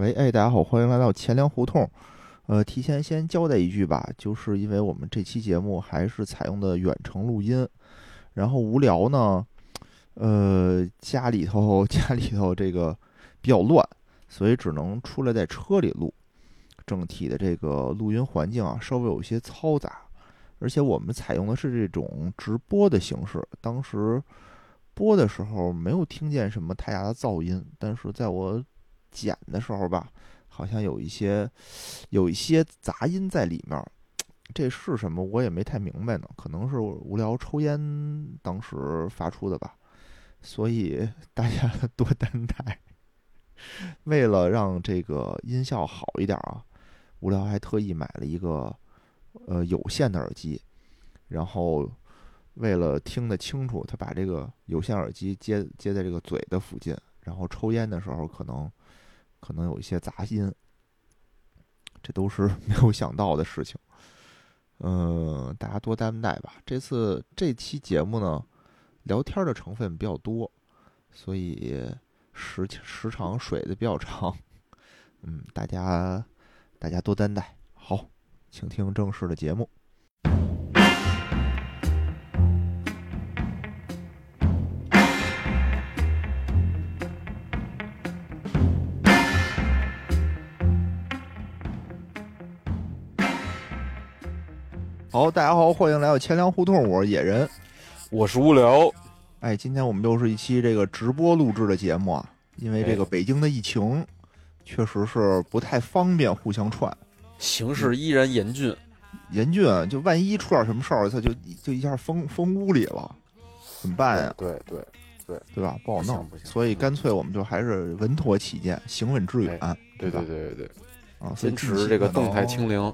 喂，哎，大家好，欢迎来到钱粮胡同。呃，提前先交代一句吧，就是因为我们这期节目还是采用的远程录音，然后无聊呢，呃，家里头家里头这个比较乱，所以只能出来在车里录。整体的这个录音环境啊，稍微有些嘈杂，而且我们采用的是这种直播的形式。当时播的时候没有听见什么太大的噪音，但是在我剪的时候吧，好像有一些有一些杂音在里面。这是什么？我也没太明白呢。可能是无聊抽烟当时发出的吧。所以大家 多担待。为了让这个音效好一点啊。无聊还特意买了一个呃有线的耳机，然后为了听得清楚，他把这个有线耳机接接在这个嘴的附近，然后抽烟的时候可能可能有一些杂音，这都是 没有想到的事情。嗯，大家多担待吧。这次这期节目呢，聊天的成分比较多，所以时时长水的比较长。嗯，大家。大家多担待。好，请听正式的节目。好，大家好，欢迎来到千粮胡同，我是野人，我是无聊。哎，今天我们又是一期这个直播录制的节目啊，因为这个北京的疫情。确实是不太方便互相串，形势依然严峻，严峻就万一出点什么事儿，他就就一下封封屋里了，怎么办呀？对对对对吧？不好弄，所以干脆我们就还是稳妥起见，行稳致远，对对对对对，啊，坚持这个动态清零。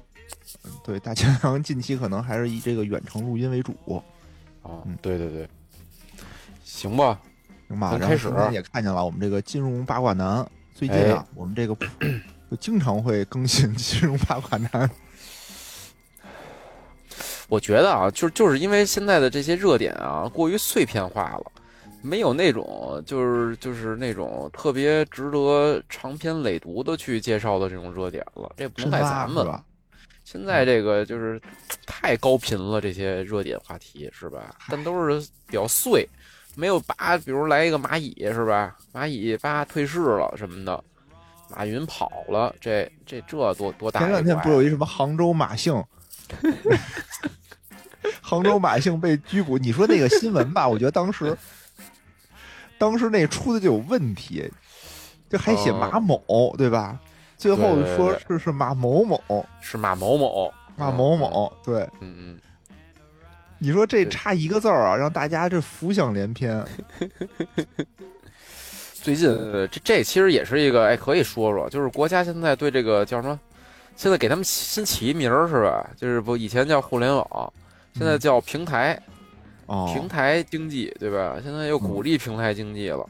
对，大家近期可能还是以这个远程录音为主。啊，对对对，行吧，行吧，开始也看见了我们这个金融八卦男。最近啊，我们这个就经常会更新金融八卦男。我觉得啊，就就是因为现在的这些热点啊，过于碎片化了，没有那种就是就是那种特别值得长篇累牍的去介绍的这种热点了。这不能赖咱们。现在这个就是太高频了，这些热点话题是吧？但都是比较碎。没有拔，比如来一个蚂蚁是吧？蚂蚁吧退市了什么的，马云跑了，这这这多多大？前两天不有一什么杭州马姓，杭州马姓被拘捕？你说那个新闻吧，我觉得当时当时那出的就有问题，这还写马某对吧？最后说是是马某某，是马某某，马某某，对，嗯嗯。你说这差一个字儿啊，让大家这浮想联翩。最近这这其实也是一个哎，可以说说，就是国家现在对这个叫什么？现在给他们新起一名儿是吧？就是不以前叫互联网，现在叫平台，平台经济对吧？现在又鼓励平台经济了。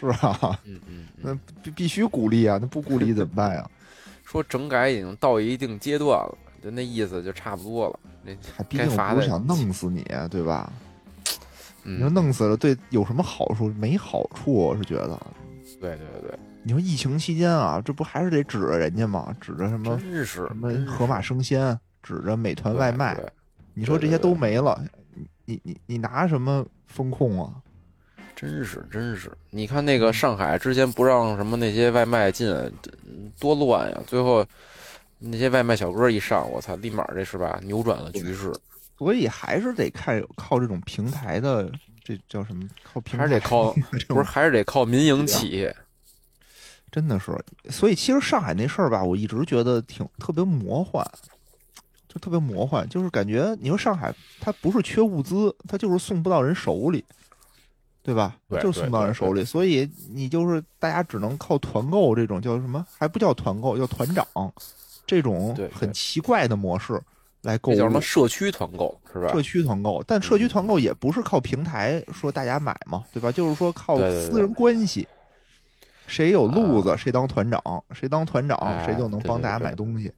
是啊，嗯嗯，那必必须鼓励啊，那不鼓励怎么办呀？说整改已经到一定阶段了。就那意思就差不多了，那还毕竟不是想弄死你，对吧？你说弄死了对有什么好处？没好处，我是觉得。对对对，你说疫情期间啊，这不还是得指着人家吗？指着什么？什么盒马生鲜？指着美团外卖？你说这些都没了，你你你拿什么风控啊？真是真是，你看那个上海之前不让什么那些外卖进，多乱呀！最后。那些外卖小哥一上，我操，立马这是吧，扭转了局势。所以还是得看靠这种平台的，这叫什么？靠平台还是得靠，不是还是得靠民营企业。真的是，所以其实上海那事儿吧，我一直觉得挺特别魔幻，就特别魔幻，就是感觉你说上海它不是缺物资，它就是送不到人手里，对吧？就送到人手里，所以你就是大家只能靠团购这种叫什么？还不叫团购，叫团长。这种很奇怪的模式来购，叫什么社区团购是吧？社区团购，但社区团购也不是靠平台说大家买嘛，对吧？就是说靠私人关系，谁有路子谁当团长，谁当团长谁就能帮大家买东西。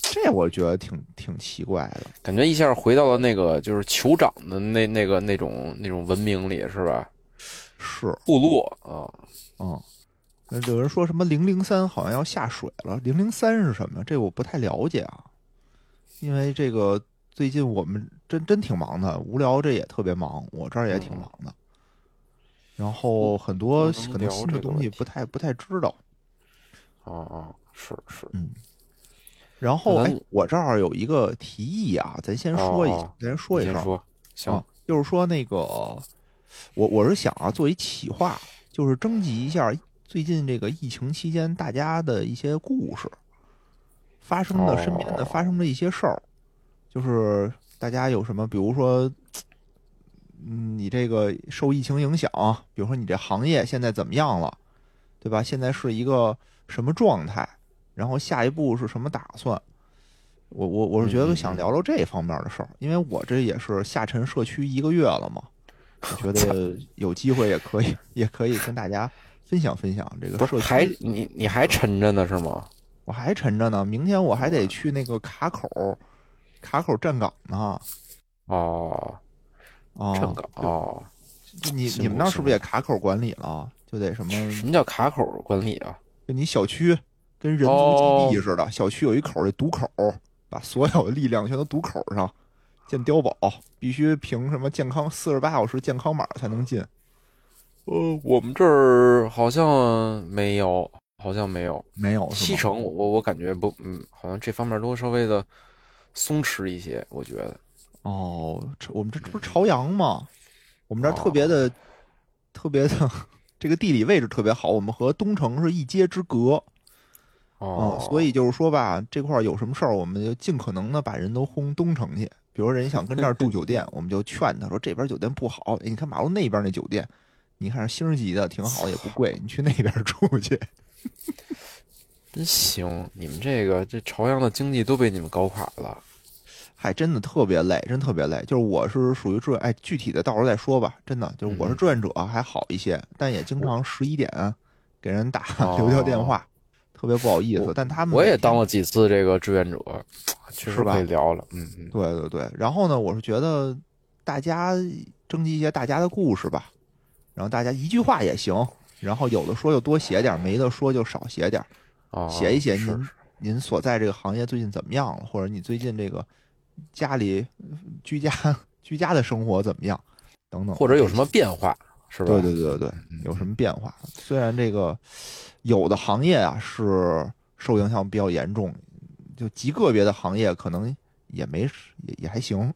这我觉得挺挺奇怪的，感觉一下回到了那个就是酋长的那那个那种那种文明里是吧？是部落啊，嗯。那有人说什么零零三好像要下水了，零零三是什么？这我不太了解啊，因为这个最近我们真真挺忙的，无聊这也特别忙，我这儿也挺忙的。然后很多可能新的东西不太不太知道，哦哦，是是，嗯。然后哎，我这儿有一个提议啊，咱先说一下，哦咱说一声。你先说，行啊，就是说那个，我我是想啊，做一企划，就是征集一下最近这个疫情期间大家的一些故事，发生的身边的哦发生的一些事儿，就是大家有什么，比如说，嗯，你这个受疫情影响，比如说你这行业现在怎么样了，对吧？现在是一个什么状态？然后下一步是什么打算？我我我是觉得想聊聊这方面的事儿，因为我这也是下沉社区一个月了嘛，我觉得有机会也可以也可以跟大家分享分享这个社不是还。你你还沉着呢是吗？我还沉着呢，明天我还得去那个卡口卡口站岗呢。哦，哦，站岗哦，你你们那儿是不是也卡口管理了？就得什么？什么叫卡口管理啊？就你小区跟人哦族基地似的，小区有一口儿得堵口儿，把所有的力量全都堵口儿上。建碉堡必须凭什么健康四十八小时健康码才能进？呃，我们这儿好像没有，好像没有。没有？西城我我我感觉不，嗯，好像这方面都稍微的松弛一些，我觉得。哦，这我们这这不是朝阳吗？我们这儿特别的、特别的，这个地理位置特别好，我们和东城是一街之隔。哦嗯，，所以就是说吧，这块儿有什么事儿，我们就尽可能的把人都轰东城去。比如人想跟这儿住酒店，我们就劝他说这边酒店不好，哎你看马路那边那酒店，你看是星级的，挺好，也不贵，你去那边住去。真行！你们这个这朝阳的经济都被你们搞垮了。嗨，真的特别累，真特别累。就是我是属于志愿，哎，具体的到时候再说吧。真的，就是我是嗯志愿者还好一些，但也经常十一点给人打哦留条电话，特别不好意思。但他们我也当了几次这个志愿者，确实可以聊了。嗯嗯，对对对，然后呢，我是觉得大家征集一些大家的故事吧，然后大家一句话也行，然后有的说就多写点儿，没的说就少写点写一写是您您所在这个行业最近怎么样了，或者你最近这个家里居家居家的生活怎么样，等等，或者有什么变化，是吧？对对对对有什么变化？虽然这个有的行业啊是受影响比较严重，就极个别的行业可能也没也也还行啊。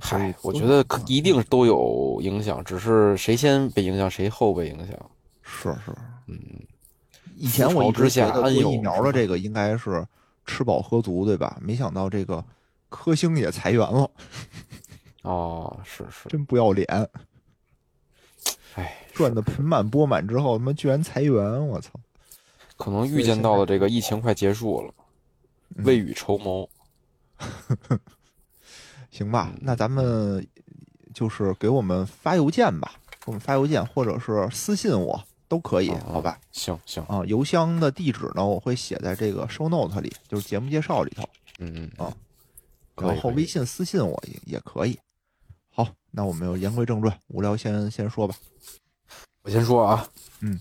所以嗨，我觉得可一定都有影响，只是谁先被影响，谁后被影响。是是，嗯，以前我一直觉得疫苗的这个应该是吃饱喝足，对吧？没想到这个科兴也裁员了，哦，是是，真不要脸，哎，赚的盆满钵满之后，他妈居然裁员，我操！可能预见到了这个疫情快结束了，嗯未雨绸缪。行吧，那咱们就是给我们发邮件吧，给我们发邮件或者是私信我都可以，嗯好吧？？行行，啊，邮箱的地址呢，我会写在这个 show note 里，就是节目介绍里头。嗯嗯啊然后微信私信我也也可以。好，那我们就言归正传，无聊先先说吧。我先说啊，嗯，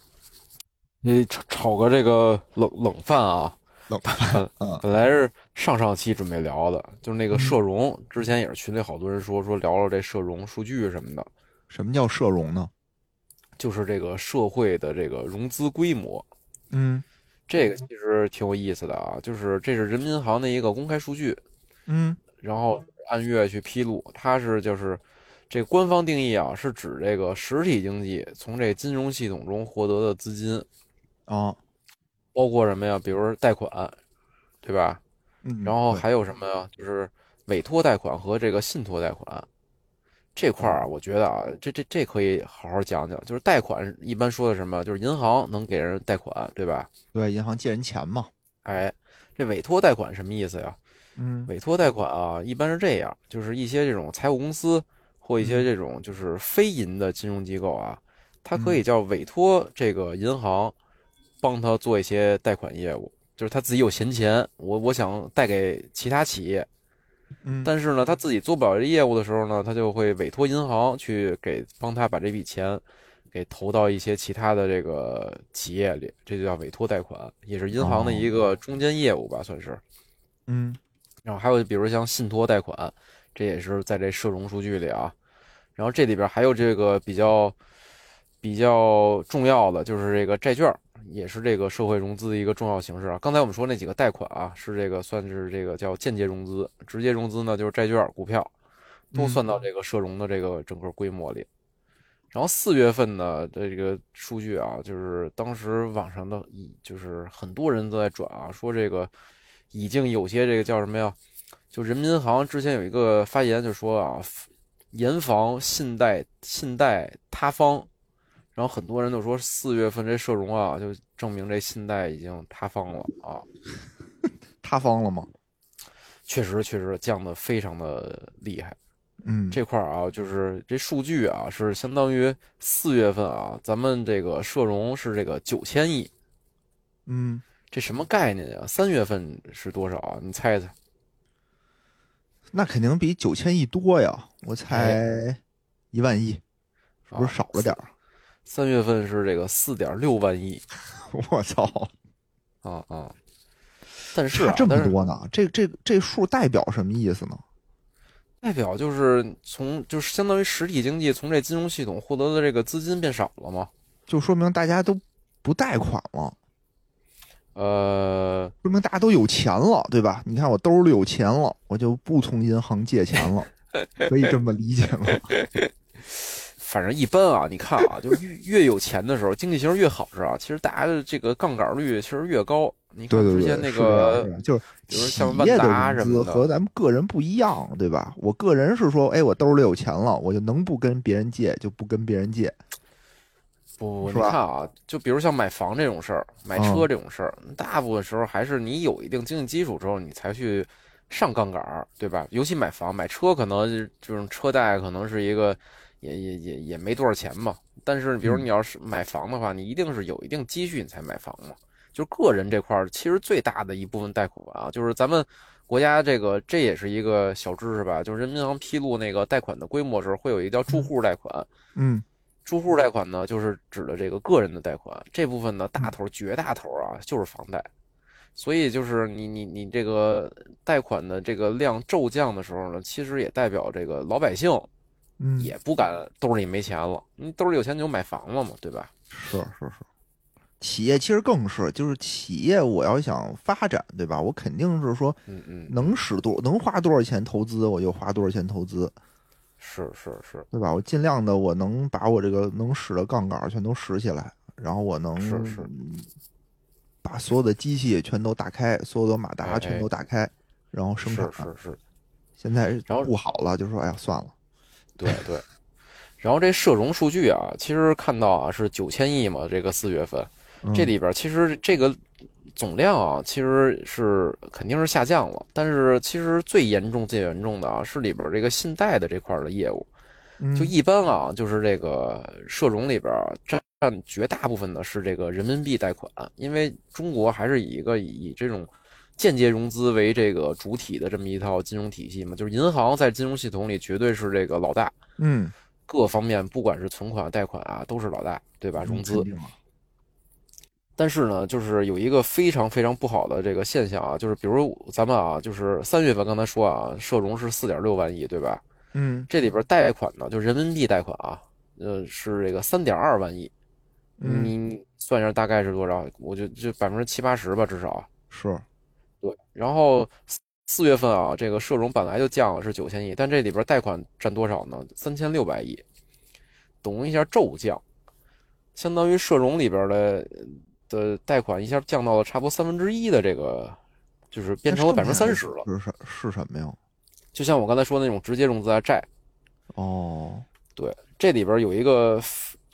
你炒炒个这个冷冷饭啊，冷饭，嗯。本来是上上期准备聊的，就是那个社融，之前也是群里好多人说说聊聊这社融数据什么的，什么叫社融呢？就是这个社会的这个融资规模，嗯。这个其实挺有意思的啊，就是这是人民银行的一个公开数据，嗯。然后按月去披露，它是就是这官方定义啊，是指这个实体经济从这金融系统中获得的资金，啊包括什么呀？比如贷款，对吧？嗯，然后还有什么呀？就是委托贷款和这个信托贷款这块儿啊，我觉得啊，这这这可以好好讲讲。就是贷款一般说的什么？就是银行能给人贷款，对吧？对银行借人钱嘛。哎，这委托贷款什么意思呀？嗯委托贷款啊，一般是这样，就是一些这种财务公司或一些这种就是非银的金融机构啊，它可以叫委托这个银行帮他做一些贷款业务，就是他自己有闲钱，我我想贷给其他企业，嗯，但是呢，他自己做不了这业务的时候呢，他就会委托银行去给帮他把这笔钱给投到一些其他的这个企业里，这就叫委托贷款，也是银行的一个中间业务吧，算是。嗯。然后还有比如像信托贷款，这也是在这社融数据里啊。然后这里边还有这个比较比较重要的，就是这个债券，也是这个社会融资的一个重要形式啊。刚才我们说那几个贷款啊，是这个算是这个叫间接融资，直接融资呢就是债券、股票，都算到这个社融的这个整个规模里。然后四月份呢的这个数据啊，就是当时网上的，就是很多人都在转啊，说这个已经有些这个叫什么呀？就人民银行之前有一个发言就说啊，严防信贷信贷塌方。然后很多人都说四月份这社融啊，就证明这信贷已经塌方了啊。塌方了吗？确实，确实降的非常的厉害。嗯，这块儿啊，就是这数据啊，是相当于四月份啊，咱们这个社融是这个九千亿。嗯，这什么概念呀？三月份是多少啊？你猜猜？那肯定比九千亿多呀，我猜一万亿，是不是少了点儿？三月份是这个四点六万亿，我操！啊啊！但是差这么多呢，这这这数代表什么意思呢？代表就是从就是相当于实体经济从这金融系统获得的这个资金变少了嘛？就说明大家都不贷款了，呃，说明大家都有钱了，对吧？你看我兜里有钱了，我就不从银行借钱了，可以这么理解吗？反正一般啊，你看啊，就越越有钱的时候，经济形势越好时啊，其实大家的这个杠杆率其实越高。你看之前那个就是企像万业的达什么的融资和咱们个人不一样，对吧？我个人是说，哎，我兜里有钱了，我就能不跟别人借就不跟别人借。不你看啊，就比如像买房这种事儿，买车这种事儿，大部分时候还是你有一定经济基础之后，你才去上杠杆儿，对吧？尤其买房、买车，可能就这种车贷可能是一个也也也也没多少钱嘛。但是，比如嗯你要是买房的话，你一定是有一定积蓄你才买房嘛。就是个人这块儿，其实最大的一部分贷款啊，就是咱们国家这个这也是一个小知识吧，就是人民银行披露那个贷款的规模时候，会有一个叫住户贷款。嗯住户贷款呢，就是指的这个个人的贷款，这部分呢，大头绝大头啊就是房贷，所以就是你你你这个贷款的这个量骤降的时候呢，其实也代表这个老百姓嗯，也不敢兜里没钱了，你兜里有钱你就买房了嘛，对吧？是是是。企业其实更是，就是企业我要想发展，对吧？我肯定是说嗯嗯，能使多能花多少钱投资，我就花多少钱投资，是是是对吧？我尽量的我能把我这个能使的杠杆儿全都使起来，然后我能是是把所有的机器全都打开，所有的马达哎全都打开，然后生是产。是是，现在然后不好了，就说哎呀算了，对对。然后这社融数据啊，其实看到啊是九千亿嘛，这个四月份，嗯这里边其实这个总量啊，其实是肯定是下降了，但是其实最严重、最严重的啊，是里边这个信贷的这块儿的业务。嗯。就一般啊，就是这个社融里边占占绝大部分的是这个人民币贷款，因为中国还是以一个以这种间接融资为这个主体的这么一套金融体系嘛，就是银行在金融系统里绝对是这个老大，嗯。各方面不管是存款、贷款啊，都是老大，对吧？融资但是呢，就是有一个非常非常不好的这个现象啊，就是比如咱们啊，就是三月份刚才说啊，社融是四点六万亿，对吧？嗯这里边贷款呢，就人民币贷款啊，呃，是这个三点二万亿，嗯你你算一下大概是多少？我就就百分之七八十吧，至少。是对，然后四四月份啊，这个社融本来就降了是九千亿，但这里边贷款占多少呢？三千六百亿，懂一下骤降，相当于社融里边的的贷款一下降到了差不多三分之一的这个，就是变成了百分之三十了。是什是什么呀？就像我刚才说的那种直接融资啊债，哦，对，这里边有一个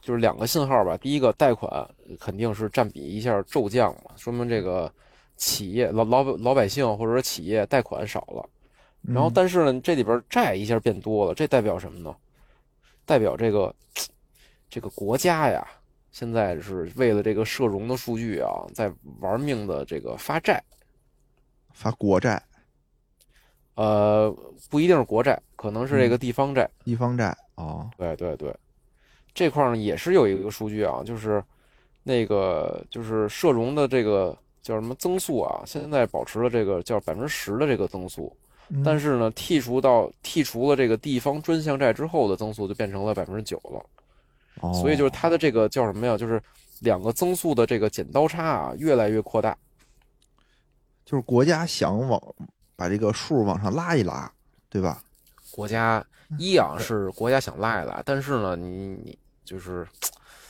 就是两个信号吧。第一个，贷款肯定是占比一下骤降嘛，说明这个企业老老老百姓或者说企业贷款少了。然后，嗯但是呢，这里边债一下变多了，这代表什么呢？代表这个 这个国家呀，现在是为了这个社融的数据啊，在玩命的这个发债。发国债、呃，不一定是国债，可能是这个地方债。地方债哦，对对对，这块儿呢也是有一个数据啊，就是那个就是社融的这个叫什么增速啊，现在保持了这个叫百分之十的这个增速，嗯但是呢，剔除到剔除了这个地方专项债之后的增速就变成了百分之九了，哦所以就是它的这个叫什么呀？就是两个增速的这个剪刀差啊，越来越扩大。就是国家想往把这个数往上拉一拉，对吧？国家一啊是国家想拉一拉，但是呢，你你就是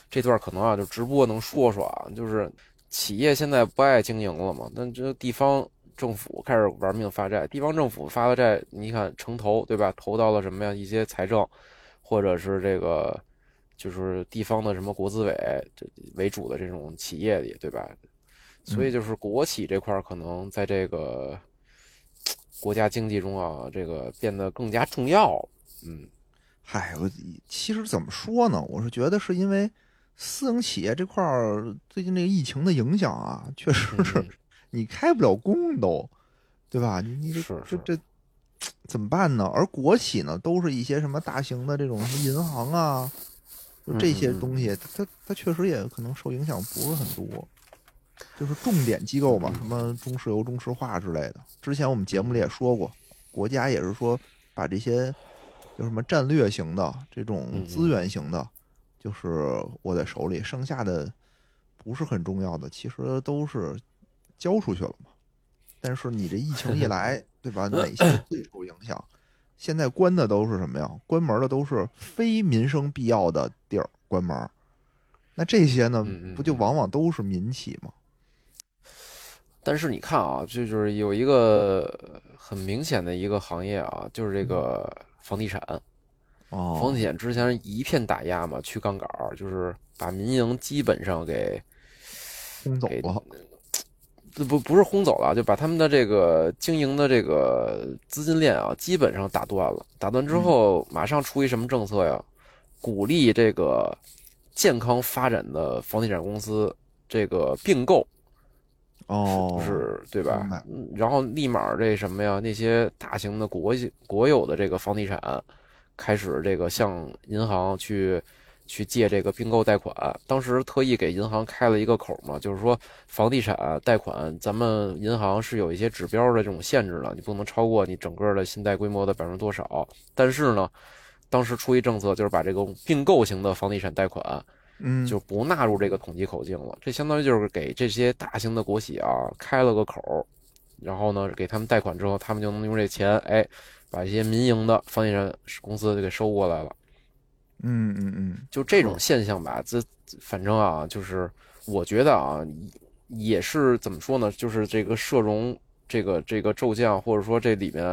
这段可能啊，就直播能说说啊，就是企业现在不爱经营了嘛，那这地方政府开始玩命发债，地方政府发的债，你看城投对吧？投到了什么呀？一些财政，或者是这个就是地方的什么国资委这为主的这种企业里，对吧？所以就是国企这块儿可能在这个国家经济中啊，这个变得更加重要。嗯嗨，我其实怎么说呢？我是觉得是因为私营企业这块儿最近这个疫情的影响啊，确实是嗯 你开不了工都，对吧？你你这是是这这怎么办呢？而国企呢，都是一些什么大型的这种什么银行啊，就这些东西，它它确实也可能受影响不是很多。就是重点机构嘛，嗯什么中石油、中石化之类的。之前我们节目里也说过，国家也是说把这些有什么战略型的这种资源型的，就是握在手里，剩下的不是很重要的，其实都是交出去了嘛。但是你这疫情一来，对吧？哪些最受影响？现在关的都是什么呀？关门的都是非民生必要的地儿关门。那这些呢不就往往都是民企吗？但是你看啊，这就是有一个很明显的一个行业啊，就是这个房地产。哦，房地产之前一片打压嘛，去杠杆，就是把民营基本上给给轰走了。这不不是轰走了，就把他们的这个经营的这个资金链啊，基本上打断了。打断之后，马上出一什么政策呀？鼓励这个健康发展的房地产公司这个并购，哦，是对吧？嗯然后立马这什么呀？那些大型的国际国有的这个房地产，开始这个向银行去去借这个并购贷款。当时特意给银行开了一个口嘛，就是说房地产贷款，咱们银行是有一些指标的这种限制的，你不能超过你整个的信贷规模的百分之多少。但是呢，当时出一政策，就是把这个并购型的房地产贷款。嗯，就不纳入这个统计口径了。这相当于就是给这些大型的国企啊开了个口，然后呢给他们贷款之后，他们就能用这钱，哎，把一些民营的房地产公司就给收过来了。嗯嗯嗯，就这种现象吧，这反正啊，就是我觉得啊，也是怎么说呢？就是这个社融这个这个骤降，或者说这里面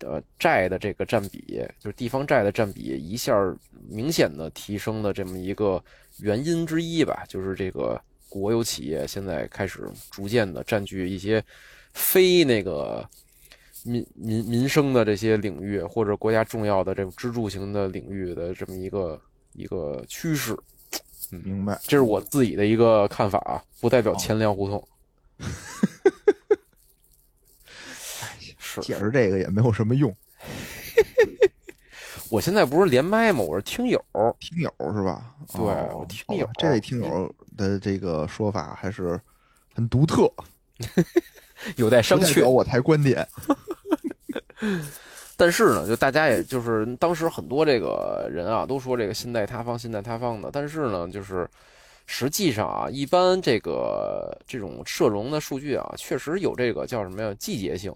呃债的这个占比，就是地方债的占比一下明显的提升的这么一个原因之一吧，就是这个国有企业现在开始逐渐的占据一些非那个。民民民生的这些领域，或者国家重要的这种支柱型的领域的这么一个一个趋势，嗯明白。这是我自己的一个看法啊，不代表钱粮胡同。是，解释这个也没有什么用，我现在不是连麦吗？我是听友，听友是吧？对哦我听友这位听友的这个说法还是很独特，有待商榷。我台观点。但是呢，就大家也就是当时很多这个人啊，都说这个信贷塌方、信贷塌方的。但是呢，就是实际上啊，一般这个这种社融的数据啊，确实有这个叫什么呀季节性。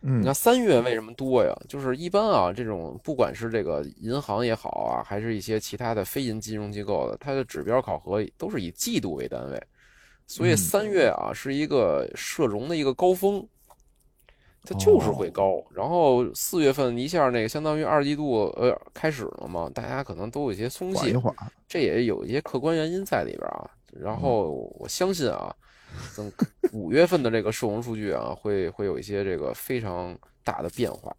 嗯你看三月为什么多呀？就是一般啊，这种不管是这个银行也好啊，还是一些其他的非银金融机构的，它的指标考核都是以季度为单位，所以嗯三月啊是一个社融的一个高峰，它就是会高。然后四月份一下那个相当于二季度呃开始了嘛，大家可能都有一些松懈，缓缓，这也有一些客观原因在里边啊。然后我相信啊，等 五月份的这个社融数据啊，会会有一些这个非常大的变化，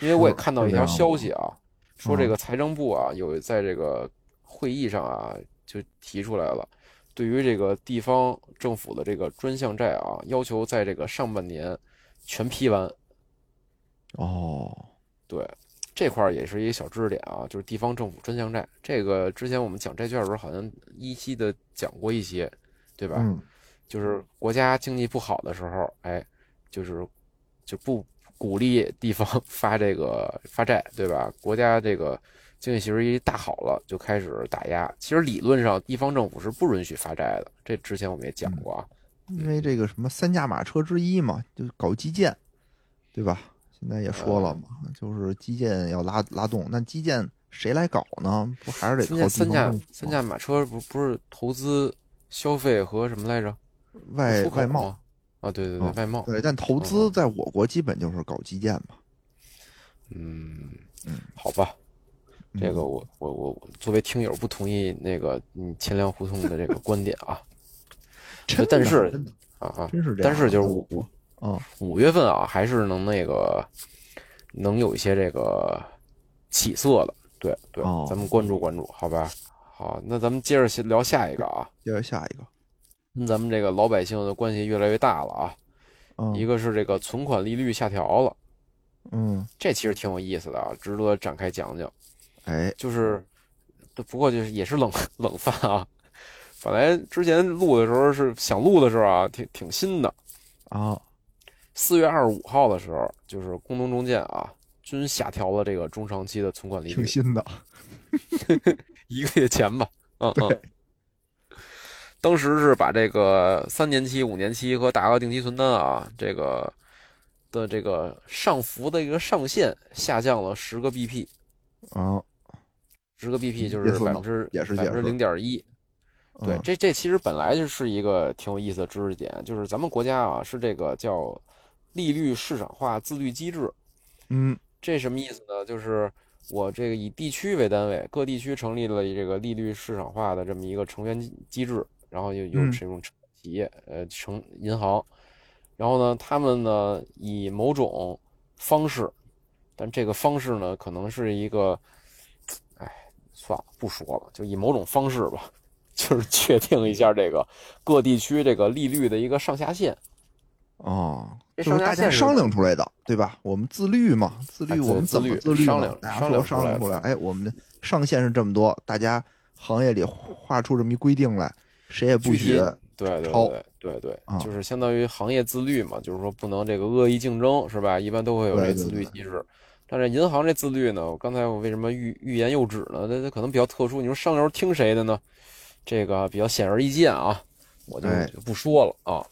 因为我也看到一条消息啊，说这嗯个财政部啊有在这个会议上啊就提出来了，对于这个地方政府的这个专项债啊，要求在这个上半年全批完。哦，对，这块儿也是一个小知识点啊，就是地方政府专项债。这个之前我们讲债券的时候，好像依稀的讲过一些，对吧？嗯就是国家经济不好的时候，哎，就是就不鼓励地方 发这个发债，对吧？国家这个经济形势一大好了，就开始打压。其实理论上，地方政府是不允许发债的，这之前我们也讲过啊。因为这个什么三驾马车之一嘛，就是搞基建，对吧？现在也说了嘛，就是基建要拉拉动，那基建谁来搞呢？不还是得三靠三驾三驾马车不不是投资、消费和什么来着？外外贸？啊，对对对，嗯外贸。对，但投资在我国基本就是搞基建嘛。嗯嗯，好吧，嗯这个我我我我作为听友不同意那个嗯钱粮胡同的这个观点啊但是啊啊！真是这样，但是就是五五啊，五月份啊，还是能那个能有一些这个起色的，对对哦，咱们关注关注，好吧？好，那咱们接着先聊下一个啊，接着下一个，跟咱们这个老百姓的关系越来越大了啊。嗯。一个是这个存款利率下调了，嗯，这其实挺有意思的啊，值得展开讲讲。哎，就是，不过就是也是冷 冷饭啊。本来之前录的时候是想录的时候啊，挺挺新的。啊，四月二十五号的时候，就是工农中建啊，均下调了这个中长期的存款利率，挺新的，一个月前吧。嗯对嗯。当时是把这个三年期、五年期和大额定期存单啊，这个的这个上浮的一个上限下降了十个 BP，啊，十个 BP 就是百分之也是百分之零点一。对，嗯这这其实本来就是一个挺有意思的知识点，就是咱们国家啊是这个叫利率市场化自律机制，嗯。这什么意思呢？就是我这个以地区为单位，各地区成立了这个利率市场化的这么一个成员机机制，然后有有嗯。这种企业呃成银行，然后呢，他们呢以某种方式，但这个方式呢可能是一个，哎，算了，不说了，就以某种方式吧，就是确定一下这个各地区这个利率的一个上下限。哦，这就是上下限是大家商量出来的，对吧？我们自律嘛，自律哎我们怎么自律自律嘛商量大家说商量出来的商量出来，哎，我们的上限是这么多，大家行业里划出这么一规定来，谁也不许体对对对对对啊，就是相当于行业自律嘛，就是说不能这个恶意竞争，是吧？一般都会有这自律机制。但是银行这自律呢，我刚才我为什么欲欲言又止呢？它它可能比较特殊。你说上游听谁的呢？这个比较显而易见啊，我就不说了啊。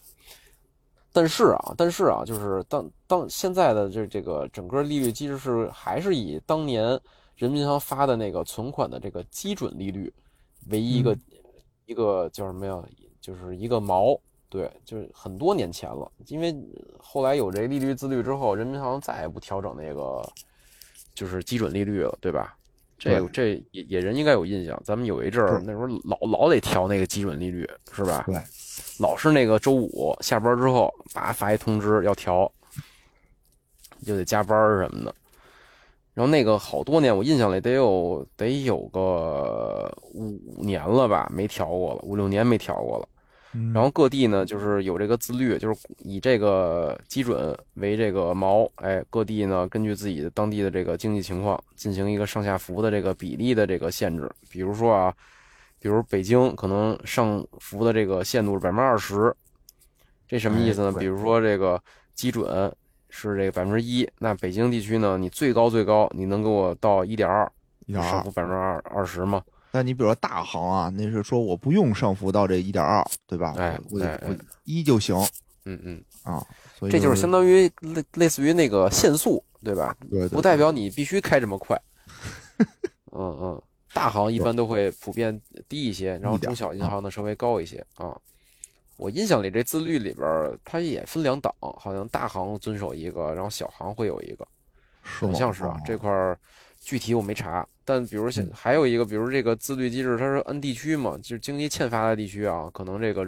但是啊，但是啊，就是当当现在的这这个整个利率机制是还是以当年人民银行发的那个存款的这个基准利率为一个、一个叫什么呀？就是一个锚，对，就是很多年前了。因为后来有这利率自律之后，人民银行再也不调整那个就是基准利率了，对吧？这个这也也人应该有印象，咱们有一阵儿那时候老老得调那个基准利率，是吧？对，老是那个周五下班之后，叭发一通知要调，就得加班儿什么的。然后那个好多年，我印象里得有得有个五年了吧，没调过了，五六年没调过了。嗯然后各地呢，就是有这个自律，就是以这个基准为这个锚，哎，各地呢根据自己的当地的这个经济情况，进行一个上下浮的这个比例的这个限制。比如说啊，比如北京可能上浮的这个限度是百分之二十，这什么意思呢？比如说这个基准是这个百分之一，那北京地区呢，你最高最高你能给我到一点二，一点二上浮。百分之二二十吗？但你比如说大行啊，那是说我不用上浮到这一点二，对吧？哎我一就行嗯嗯，啊。所以这就是相当于类类似于那个限速，对吧？对对不代表你必须开这么快。嗯嗯，大行一般都会普遍低一些，然后中小银行呢稍微高一些啊。我印象里这自律里边儿它也分两档，好像大行遵守一个，然后小行会有一个？好像是啊哦。这块儿具体我没查，但比如像嗯还有一个，比如这个自律机制，它是按地区嘛，就是经济欠发达地区啊，可能这个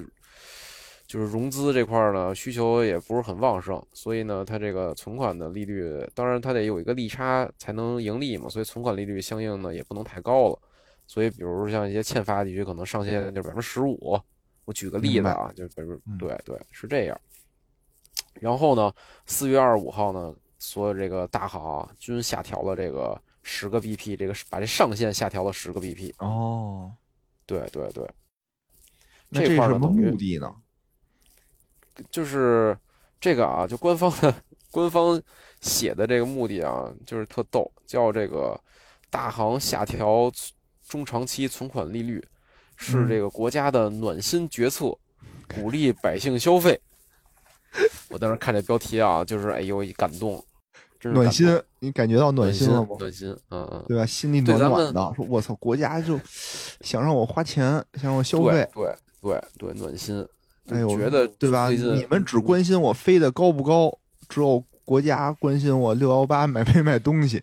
就是融资这块儿呢需求也不是很旺盛，所以呢，它这个存款的利率，当然它得有一个利差才能盈利嘛，所以存款利率相应呢也不能太高了。所以，比如像一些欠发达地区，可能上限就百分之十五。我举个例子啊，就比如嗯对对是这样。然后呢，四月二十五号呢，所有这个大行均下调了这个十个 BP，这个把这上限下调了十个 BP。哦，对对对，那这什么目的呢？就是这个啊，就官方的官方写的这个目的啊，就是特逗，叫这个大行下调中长期存款利率，是嗯这个国家的暖心决策，鼓励百姓消费。我当时看这标题啊，就是哎呦一感动，真是暖心，你感觉到暖暖心了吗？暖心，嗯嗯，对吧？心里暖暖的，说我操，国家就 想让我花钱，想让我消费，对对对对，暖心，就哎我，觉得对吧？你们只关心我飞得高不高，只有国家关心我六幺八买没买东西。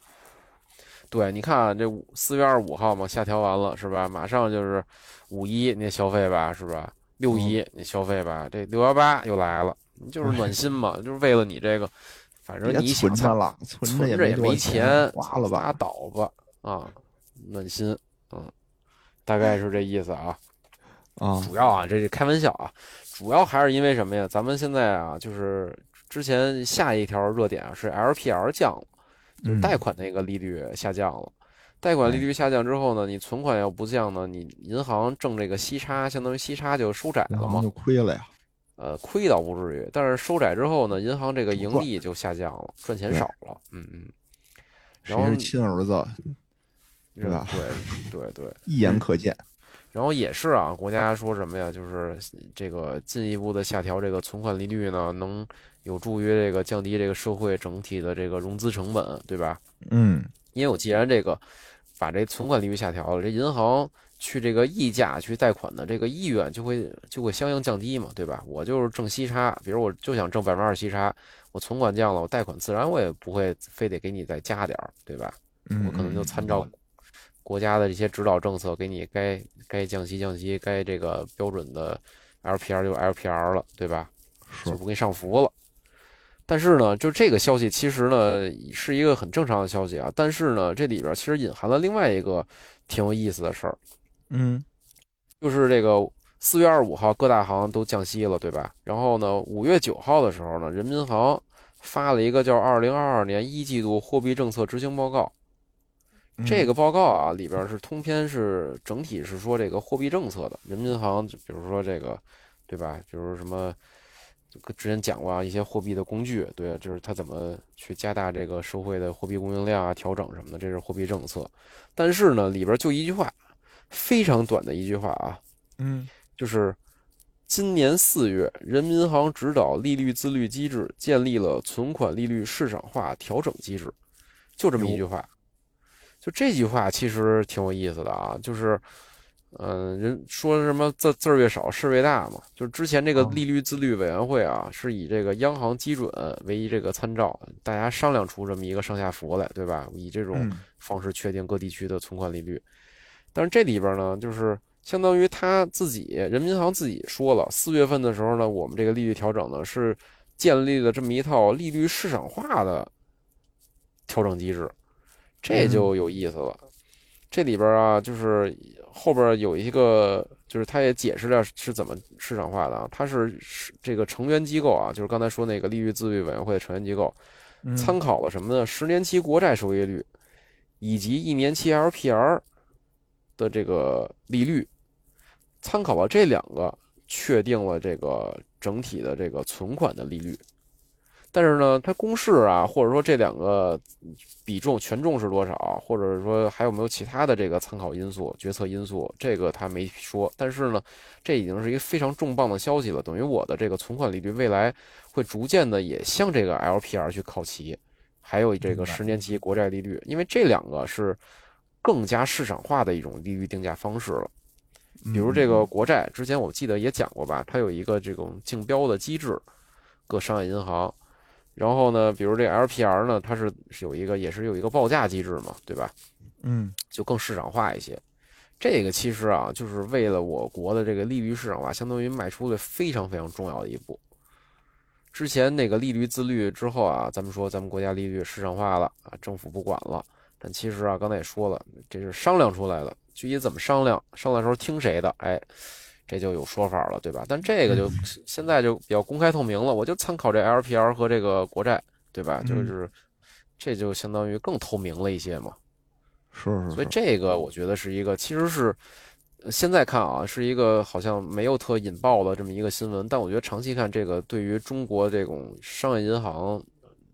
对，你看啊这五四月二十五号嘛，下调完了是吧？马上就是五一，你消费吧，是吧？六一你消费吧，这六幺八又来了，就是暖心嘛，就是为了你这个，反正你想存着了，存存着也没钱，花了吧拉？倒吧啊，暖心，嗯，大概是这意思啊。啊，主要啊，这是开玩笑啊，主要还是因为什么呀？咱们现在啊，就是之前下一条热点啊是 LPR 降了，就贷款那个利率下降了。贷款利率下降之后呢，你存款要不降呢，你银行挣这个息差，相当于息差就收窄了嘛就。亏了呀。呃，亏倒不至于，但是收窄之后呢，银行这个盈赚利就下降了，赚钱少了。嗯嗯，然后谁是亲儿子，是吧对对对。一眼可见。然后也是啊，国家说什么呀？就是这个进一步的下调这个存款利率呢，能有助于这个降低这个社会整体的这个融资成本，对吧？嗯，因为我既然这个把这存款利率下调了，这银行去这个溢价去贷款的这个意愿就会就会相应降低嘛，对吧？我就是挣息差，比如我就想挣百分之二息差，我存款降了，我贷款自然我也不会非得给你再加点儿，对吧？嗯我可能就参照国家的这些指导政策，给你该该降息降息，该这个标准的 LPR 就 LPR 了，对吧？是就不给你上浮了。但是呢，就这个消息其实呢是一个很正常的消息啊，但是呢，这里边其实隐含了另外一个挺有意思的事儿，嗯就是这个四月二十五号各大行都降息了，对吧？然后呢，五月九号的时候呢，人民银行发了一个叫《二零二二年一季度货币政策执行报告》。这个报告啊，里边是通篇是整体是说这个货币政策的。人民银行，就比如说这个，对吧？比如什么，跟之前讲过啊，一些货币的工具，对，就是它怎么去加大这个社会的货币供应量啊，调整什么的，这是货币政策。但是呢，里边就一句话，非常短的一句话啊，嗯就是今年四月，人民银行指导利率自律机制建立了存款利率市场化调整机制，就这么一句话。就这句话其实挺有意思的啊，就是，嗯、人说什么字字儿越少事越大嘛。就是之前这个哦利率自律委员会啊，是以这个央行基准为一这个参照，大家商量出这么一个上下浮来，对吧？以这种嗯方式确定各地区的存款利率。但是这里边呢，就是相当于他自己人民银行自己说了，四月份的时候呢，我们这个利率调整呢是建立了这么一套利率市场化的调整机制，这就有意思了。这里边啊，就是后边有一个，就是他也解释了是怎么市场化的啊，它是是这个成员机构啊，就是刚才说那个利率自律委员会的成员机构，嗯参考了什么呢？十年期国债收益率以及一年期 LPR 的这个利率，参考了这两个，确定了这个整体的这个存款的利率。但是呢，它公式啊，或者说这两个比重权重是多少，或者说还有没有其他的这个参考因素、决策因素，这个他没说。但是呢，这已经是一个非常重磅的消息了，等于我的这个存款利率未来会逐渐的也向这个 LPR 去靠齐，还有这个十年期国债利率，因为这两个是更加市场化的一种利率定价方式了。比如这个国债，之前我记得也讲过吧，它有一个这种竞标的机制，各商业银行。然后呢，比如这 LPR 呢，它是是有一个也是有一个报价机制嘛，对吧？嗯就更市场化一些。这个其实啊，就是为了我国的这个利率市场化，相当于迈出了非常非常重要的一步。之前那个利率自律之后啊，咱们说咱们国家利率市场化了啊，政府不管了。但其实啊，刚才也说了，这是商量出来的，具体怎么商量，商量时候听谁的，哎，这就有说法了，对吧？但这个就现在就比较公开透明了，我就参考这 LPR 和这个国债，对吧？嗯就是这就相当于更透明了一些嘛。是是所以，这个我觉得是一个，其实是呃现在看啊，是一个好像没有特引爆的这么一个新闻，但我觉得长期看，这个对于中国这种商业银行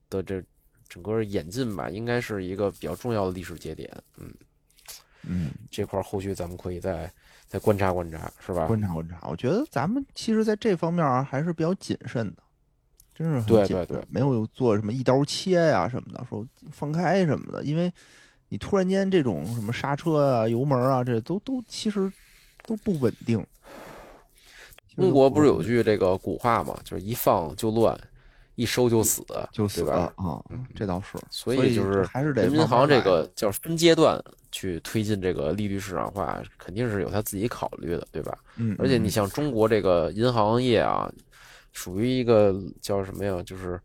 的这整个演进吧，应该是一个比较重要的历史节点。嗯，嗯，这块后续咱们可以再再观察观察，是吧？观察观察，我觉得咱们其实在这方面儿还是比较谨慎的，真是很对对对没有做什么一刀切呀、什么的，说放开什么的，因为你突然间这种什么刹车啊、油门啊，这都都其实都不稳定。中国不是有句这个古话嘛，就是一放就乱，一收就死，就死对吧了？啊嗯，这倒是，所以以就是还是得人民银行这个叫分阶段去推进这个利率市场化，肯定是有他自己考虑的，对吧？嗯，而且你嗯像中国这个银行业啊，属于一个叫什么呀？就是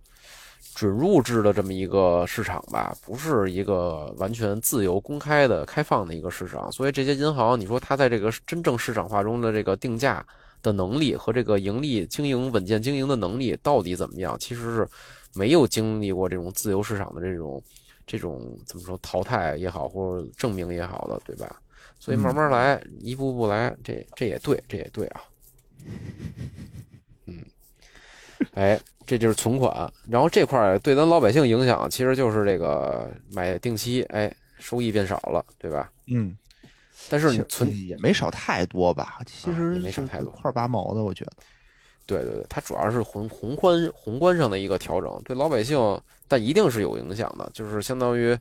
准入制的这么一个市场吧，不是一个完全自由、公开的、开放的一个市场。所以这些银行，你说它在这个真正市场化中的这个定价的能力和这个盈利、经营稳健经营的能力到底怎么样？其实是没有经历过这种自由市场的这种这种怎么说淘汰也好，或者证明也好的，对吧？所以慢慢来，一步步来，这这也对，这也对啊。嗯，哎，这就是存款，然后这块儿对咱老百姓影响，其实就是这个买定期，哎，收益变少了，对吧？嗯，但是你存，也没少太多吧，其啊实也没少太多块儿八毛的，我觉得。对对对，它主要是宏宏观宏观上的一个调整，对老百姓，但一定是有影响的，就是相当于。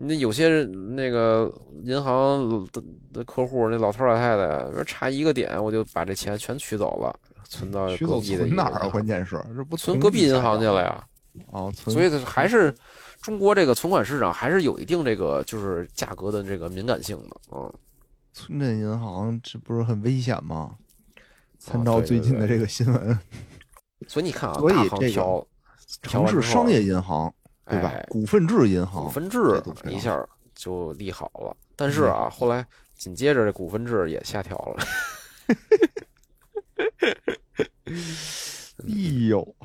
那有些那个银行的的客户，那老头老太太，说差一个点，我就把这钱全取走了，存到取走隔壁的存哪儿关键是这不存隔壁银行去了了呀。哦，存所以它还是中国这个存款市场还是有一定这个就是价格的这个敏感性的，嗯，村镇银行这不是很危险吗？参哦照最近的这个新闻，所以你看啊，所以这个调调城市商业银行对吧哎？股份制银行股份制一下就利好了，但是啊，后来紧接着这股份制也下调了，哎呦，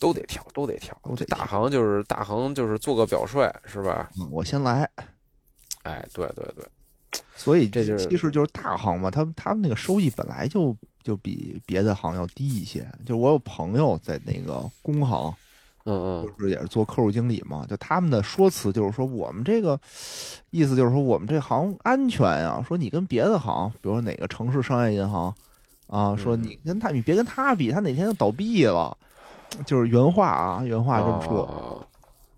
都得调，都得调这。大行就是大行就是做个表率是吧？嗯我先来。哎，对对对，所以这就是其实就是大行嘛，他们他们那个收益本来就就比别的行要低一些。就我有朋友在那个工行，嗯嗯。就是也是做客户经理嘛，就他们的说辞就是说，我们这个意思就是说，我们这行安全呀、说你跟别的行，比如说哪个城市商业银行啊，说嗯。你跟他，你别跟他比，他哪天就倒闭了，就是原话啊，原话这么说。哦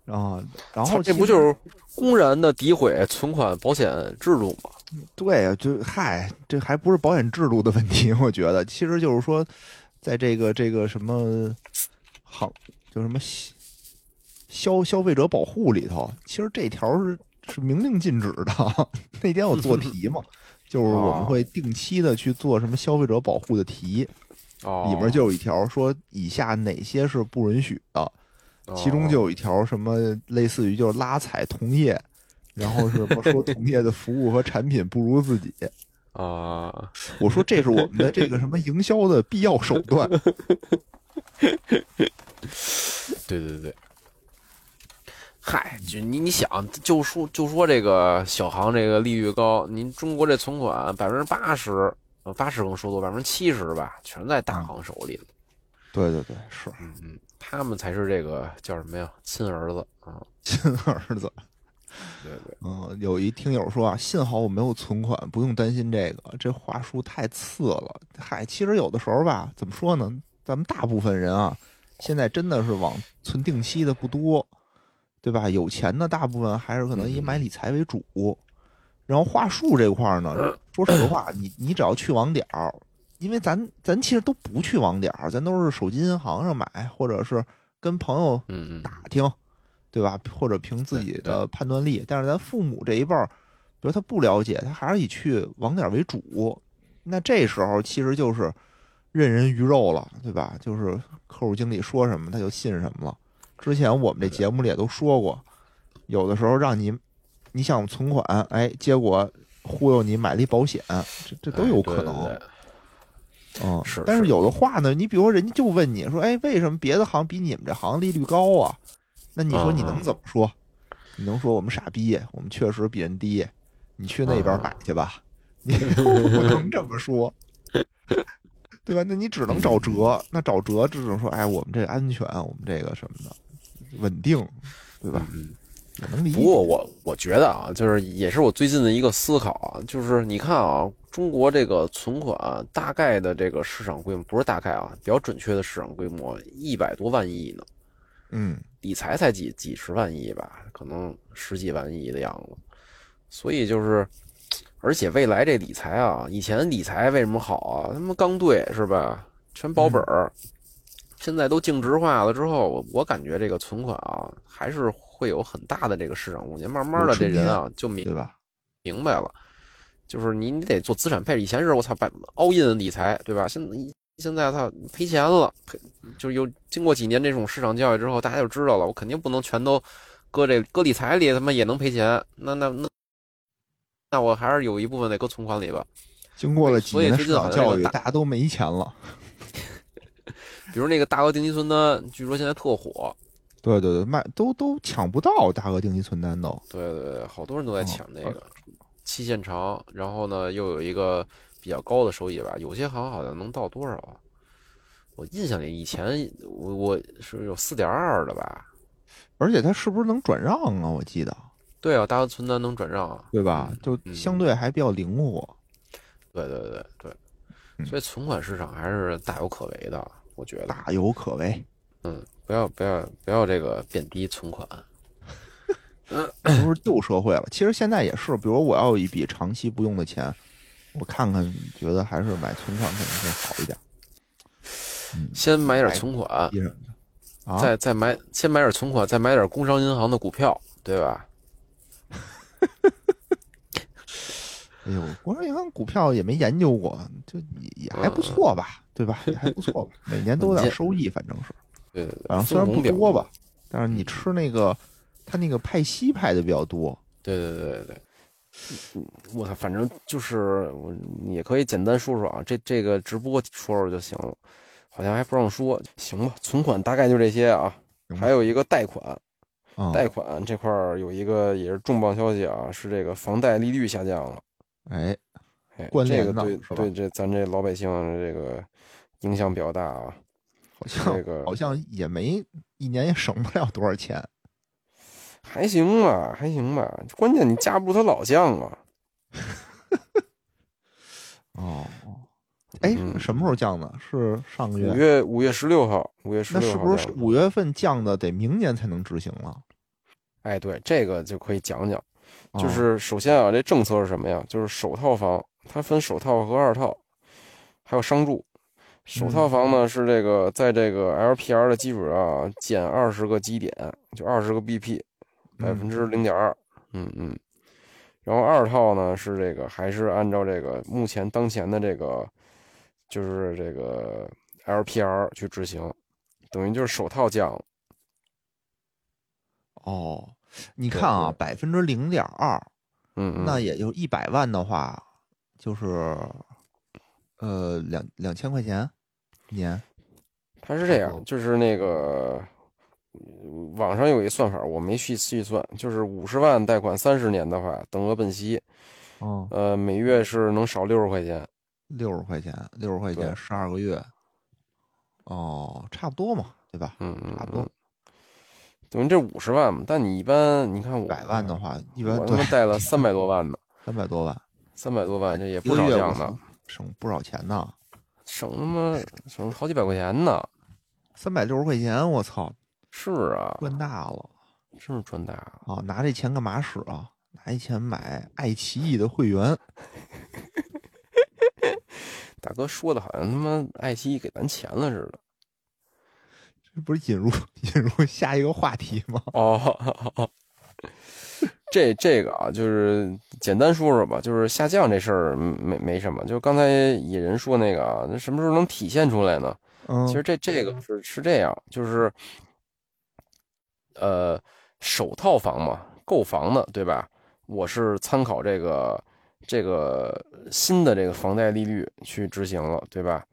啊。然后其实这不就是公然的诋毁存款保险制度吗？对啊，就嗨，这还不是保险制度的问题，我觉得其实就是说，在这个这个什么行，就什么消消消费者保护里头，其实这条是是明令禁止的。那天我做题嘛，就是我们哦会定期的去做什么消费者保护的题，哦，里面就有一条说以下哪些是不允许的，其中就有一条什么类似于就是拉踩同业。然后是说同业的服务和产品不如自己，啊，我说这是我们的这个什么营销的必要手段。对对对。嗨，就你你想，就说就说这个小行这个利率高，您中国这存款百分之八十，呃八十能说多，百分之七十吧，全在大行手里。对对对，是嗯嗯，他们才是这个叫什么呀？亲儿子啊！亲儿子。对对，嗯，有一听友说啊，幸好我没有存款，不用担心这个。这话术太次了。嗨，其实有的时候吧，怎么说呢？咱们大部分人啊，现在真的是往存定期的不多，对吧？有钱的大部分还是可能以买理财为主。然后话术这块儿呢，说实话，你你只要去网点儿，因为咱咱其实都不去网点儿，咱都是手机银行上买，或者是跟朋友嗯嗯，打听，对吧？或者凭自己的判断力。但是咱父母这一辈儿，比如他不了解，他还是以去网点为主。那这时候其实就是任人鱼肉了，对吧？就是客户经理说什么他就信什么了。之前我们这节目里也都说过，有的时候让你你想存款，哎，结果忽悠你买了一保险，这这都有可能。哎对对对嗯，是但是是有的话呢，你比如说人家就问你说，哎，为什么别的行比你们这行利率高啊？那你说你能嗯怎么说？你能说我们傻逼？我们确实比人低，你去那边啊买去吧，你不能这么说，对吧？那你只能找辙，那找辙只能说，哎，我们这安全，我们这个什么的稳定，对吧？嗯。能理解。不过我我觉得啊，就是也是我最近的一个思考啊，就是你看啊，中国这个存款大概的这个市场规模不是大概啊，比较准确的市场规模一百多万亿呢，嗯，理财才几几十万亿吧，可能十几万亿的样子。所以就是，而且未来这理财啊，以前理财为什么好啊？他妈刚兑是吧？全保本儿。现在都净值化了之后，我我感觉这个存款啊，还是会有很大的这个市场空间。慢慢的，这人啊就明对吧？明白了，就是你你得做资产配置。以前是我操把 all in 理财，对吧？现在现在他赔钱了，赔就是有经过几年这种市场教育之后，大家就知道了，我肯定不能全都搁这搁理财里，他妈也能赔钱。那那那那我还是有一部分得搁存款里吧。经过了几所以年市场教育，大大家都没钱了。比如那个大额定期存单，据说现在特火，对对对，卖都都抢不到大额定期存单都。对对对，好多人都在抢那哦个，期限长，然后呢又有一个比较高的收益吧，有些行好像能到多少啊？我印象里以前我我是有四点二的吧？而且它是不是能转让啊？我记得，对啊，大额存单能转让啊。对吧？就嗯相对还比较灵活。对对对对，嗯所以存款市场还是大有可为的，我觉得。大有可为，嗯，不要不要不要这个贬低存款。不是旧社会了。其实现在也是，比如我要有一笔长期不用的钱，我看看，觉得还是买存款可能会好一点。嗯，先买点存款，再再买，先买点存款，再买点工商银行的股票，对吧？哎呦，工商银行股票也没研究过，就也也还不错吧，对吧？也还不错吧，每年都有点收益，反正是，对对对，反正虽然不多吧，但是你吃那个，它那个派息派的比较多。对对对对对，嗯我操，反正就是我也可以简单说说啊，这这个直播说说就行了，好像还不让说，行吧？存款大概就这些啊，还有一个贷款，啊，贷款这块儿有一个也是重磅消息啊，是这个房贷利率下降了，哎，哎，关这个对对这咱这老百姓这个影响比较大啊，好像这个好像也没一年也省不了多少钱。还行吧，还行吧，关键你架不住他老降啊，哦，哎，嗯什么时候降的？是上个月五月？五月十六号，五月十六号那是不是五月份降的？得明年才能执行了？哎，对，这个就可以讲讲。哦就是首先啊，这政策是什么呀？就是首套房，它分首套和二套，还有商住。首套房呢是这个在这个 LPR 的基础上啊减二十个基点，就二十个 BP，百分之零点二。嗯嗯。然后二套呢是这个还是按照这个目前当前的这个就是这个 LPR 去执行，等于就是首套降了。哦，你看啊，对百分之零点二，嗯嗯。那也就一百万的话，就是呃两两千块钱一年。它是这样哦，就是那个嗯网上有一算法，我没细细算，就是五十万贷款三十年的话，等额本息，嗯，呃，每月是能少六十块钱。六十块钱，六十块钱十二个月。哦，差不多嘛，对吧？嗯嗯差不多嗯。等于这五十万嘛，但你一般你看我百万的话，一般对我他妈贷了三百多万呢，三百多万，三百多万这也不少降的，省不少钱呢。省他妈省好几百块钱呢。三百六十块钱，我操，是啊，赚大了真是赚大了。啊！拿这钱干嘛使啊？拿这钱买爱奇艺的会员。大哥说的好像他妈爱奇艺给咱钱了似的。这不是引入引入下一个话题吗？哦，这这个啊，就是简单说说吧，就是下降这事儿没没什么。就刚才野人说那个啊，那什么时候能体现出来呢？嗯，其实这这个是是这样，就是呃，首套房嘛，购房的对吧？我是参考这个这个新的这个房贷利率去执行了，对吧？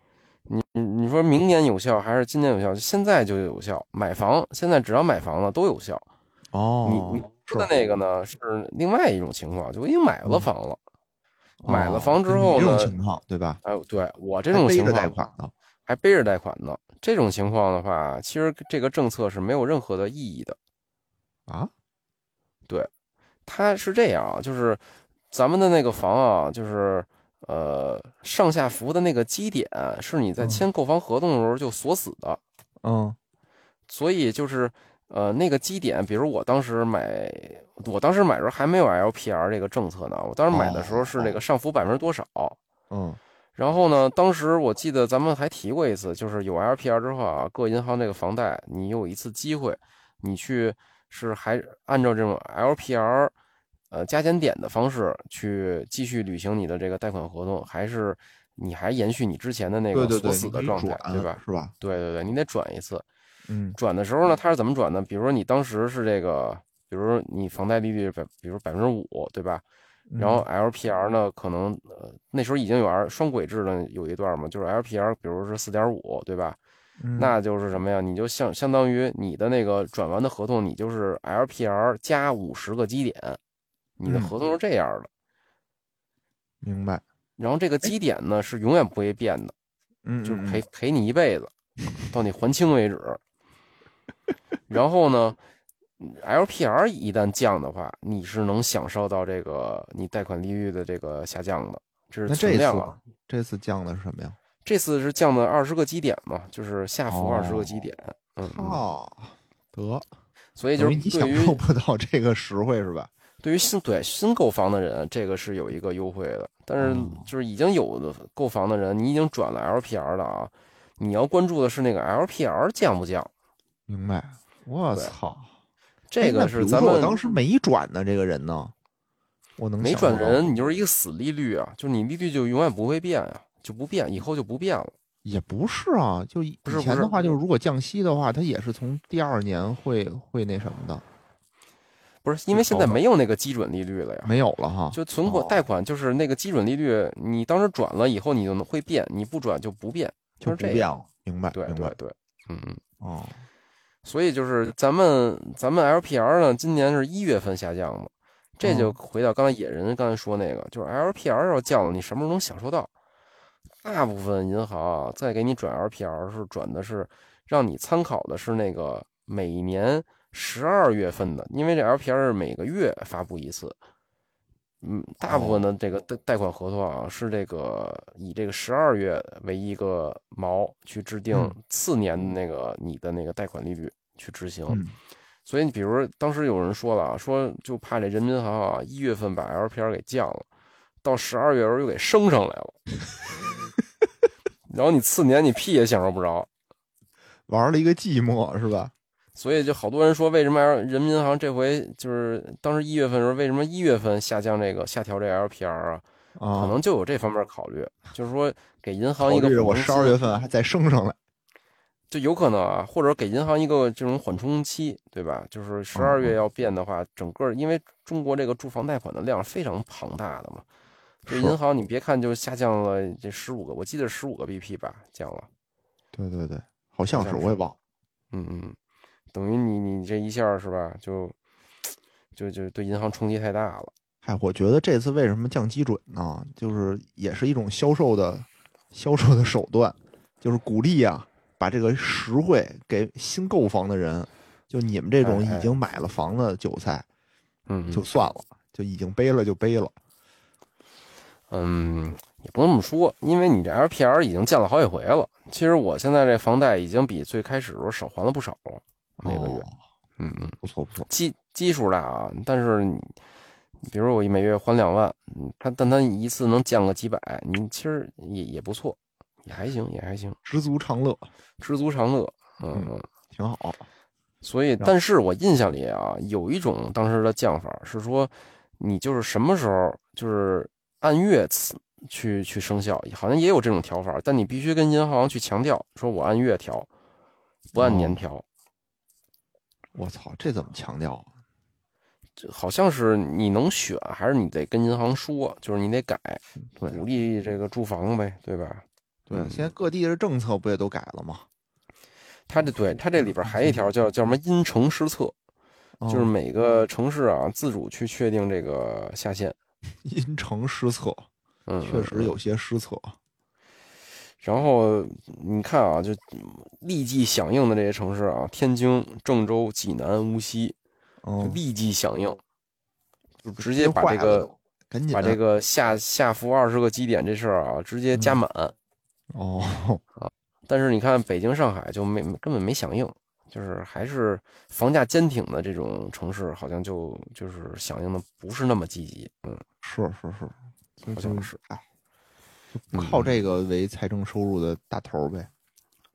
你你你说明年有效还是今年有效？现在就有效。买房现在只要买房了都有效。哦，你你是说的那个呢是另外一种情况，就我已经买了嗯房了，买了哦房之后呢种情况对吧？哎，对我这还背着种情况贷款的，还背着贷款呢，这种情况的话，其实这个政策是没有任何的意义的。啊？对它是这样啊，就是咱们的那个房啊，就是呃上下浮的那个基点是你在嗯签购房合同的时候就锁死的，嗯所以就是呃那个基点，比如我当时买，我当时买的时候还没有 LPR 这个政策呢，我当时买的时候是那个上浮百分之多少。嗯然后呢，当时我记得咱们还提过一次，就是有 LPR 之后啊，各银行这个房贷，你有一次机会，你去是还按照这种 LPR，呃加减点的方式去继续履行你的这个贷款合同，还是你还延续你之前的那个锁死的状态，转对吧？？是吧？对对对，你得转一次。嗯转的时候呢，它是怎么转呢？比如说你当时是这个，比如说你房贷利率百，比如百分之五，对吧？然后嗯 LPR 呢，可能呃那时候已经有 R 双轨制的有一段嘛，就是 LPR，比如是四点五，对吧？嗯那就是什么呀？你就相相当于你的那个转完的合同，你就是 LPR 加五十个基点，你的嗯合同是这样的。明白，然后这个基点呢是永远不会变的，嗯，就是嗯陪陪你一辈子，到你还清为止。然后呢，LPR 一旦降的话，你是能享受到这个你贷款利率的这个下降的，这是那这次存量啊。这次降的是什么呀？这次是降的二十个基点嘛，就是下浮哦二十个基点。嗯，嗯哦，得，所以就等于你享受不到这个实惠是吧？对于新对新购房的人，这个是有一个优惠的。但是哦就是已经有的购房的人，你已经转了 LPR 了啊，你要关注的是那个 LPR 降不降。明白？我操，这个是咱们当时没转的这个人呢，我能没转人，你就是一个死利率啊，就是你利率就永远不会变啊，就不变，以后就不变了。也不是啊，就以前的话，就是如果降息的话，它也是从第二年会会那什么的，不是因为现在没有那个基准利率了呀，没有了哈。就存款哦贷款就是那个基准利率，你当时转了以后你就能会变，你不转就不变，就是这样。明白？对明白。对对，嗯嗯。哦，所以就是咱们咱们 LPR 呢，今年是一月份下降的，这就哦回到刚才野人刚才说那个，就是 LPR 要降了，你什么时候能享受到？大部分银行啊，再给你转 LPR 是转的是让你参考的是那个每年十二月份的，因为这 LPR 是每个月发布一次。嗯，大部分的这个贷贷款合同啊，是这个以这个十二月为一个锚去制定嗯次年的那个你的那个贷款利率去执行。嗯所以你比如当时有人说了啊，说就怕这人民银行啊一月份把 LPR 给降了，到十二月的时候又给升上来了，然后你次年你屁也享受不着。玩了一个寂寞是吧？所以就好多人说，为什么人民银行这回就是当时一月份的时候，为什么一月份下降这个下调这 LPR 啊？啊，可能就有这方面考虑，就是说给银行一个我十二月份还再升上来。就有可能啊，或者给银行一个这种缓冲期，对吧？就是十二月要变的话，整个因为中国这个住房贷款的量非常庞大的嘛，这是银行你别看就下降了这十五个，我记得十五个 BP 吧，降了，对对对，好像是好像是我也忘了。嗯嗯，等于你你这一下是吧，就就就对银行冲击太大了，嗨，我觉得这次为什么降基准呢？就是也是一种销售的销售的手段，就是鼓励啊，把这个实惠给新购房的人。就你们这种哎哎已经买了房的韭菜，嗯，嗯就算了，就已经背了就背了。嗯，也不能这么说，因为你这 LPR 已经降了好几回了。其实我现在这房贷已经比最开始的时候少还了不少了，每个月。哦，嗯嗯，不错不错。基基数大啊，但是你，比如我每月还两万，嗯，他但他一次能降个几百，你其实也也不错，也还行，也还行，知足常乐，知足常乐。嗯。挺好。所以，但是我印象里啊，有一种当时的降法是说，你就是什么时候就是按月次去去生效，好像也有这种调法，但你必须跟银行去强调，说我按月调，不按年哦调。我操，这怎么强调啊？这好像是你能选，还是你得跟银行说，就是你得改，对鼓励这个住房呗，对吧？对，嗯现在各地的政策不也都改了吗？他这对他这里边还有一条叫叫什么因城施策，就是哦每个城市啊自主去确定这个下限。因城施策，嗯，确嗯实有些失策。然后你看啊，就立即响应的这些城市啊，天津、郑州、济南、无锡，就嗯，立即响应，就直直接把这个赶紧把这个下下浮二十个基点这事儿啊，直接加嗯满。哦。啊，但是你看北京、上海就没根本没响应，就是还是房价坚挺的这种城市，好像就就是响应的不是那么积极。嗯，是是是，好像，是。哎，就靠嗯这个为财政收入的大头儿呗，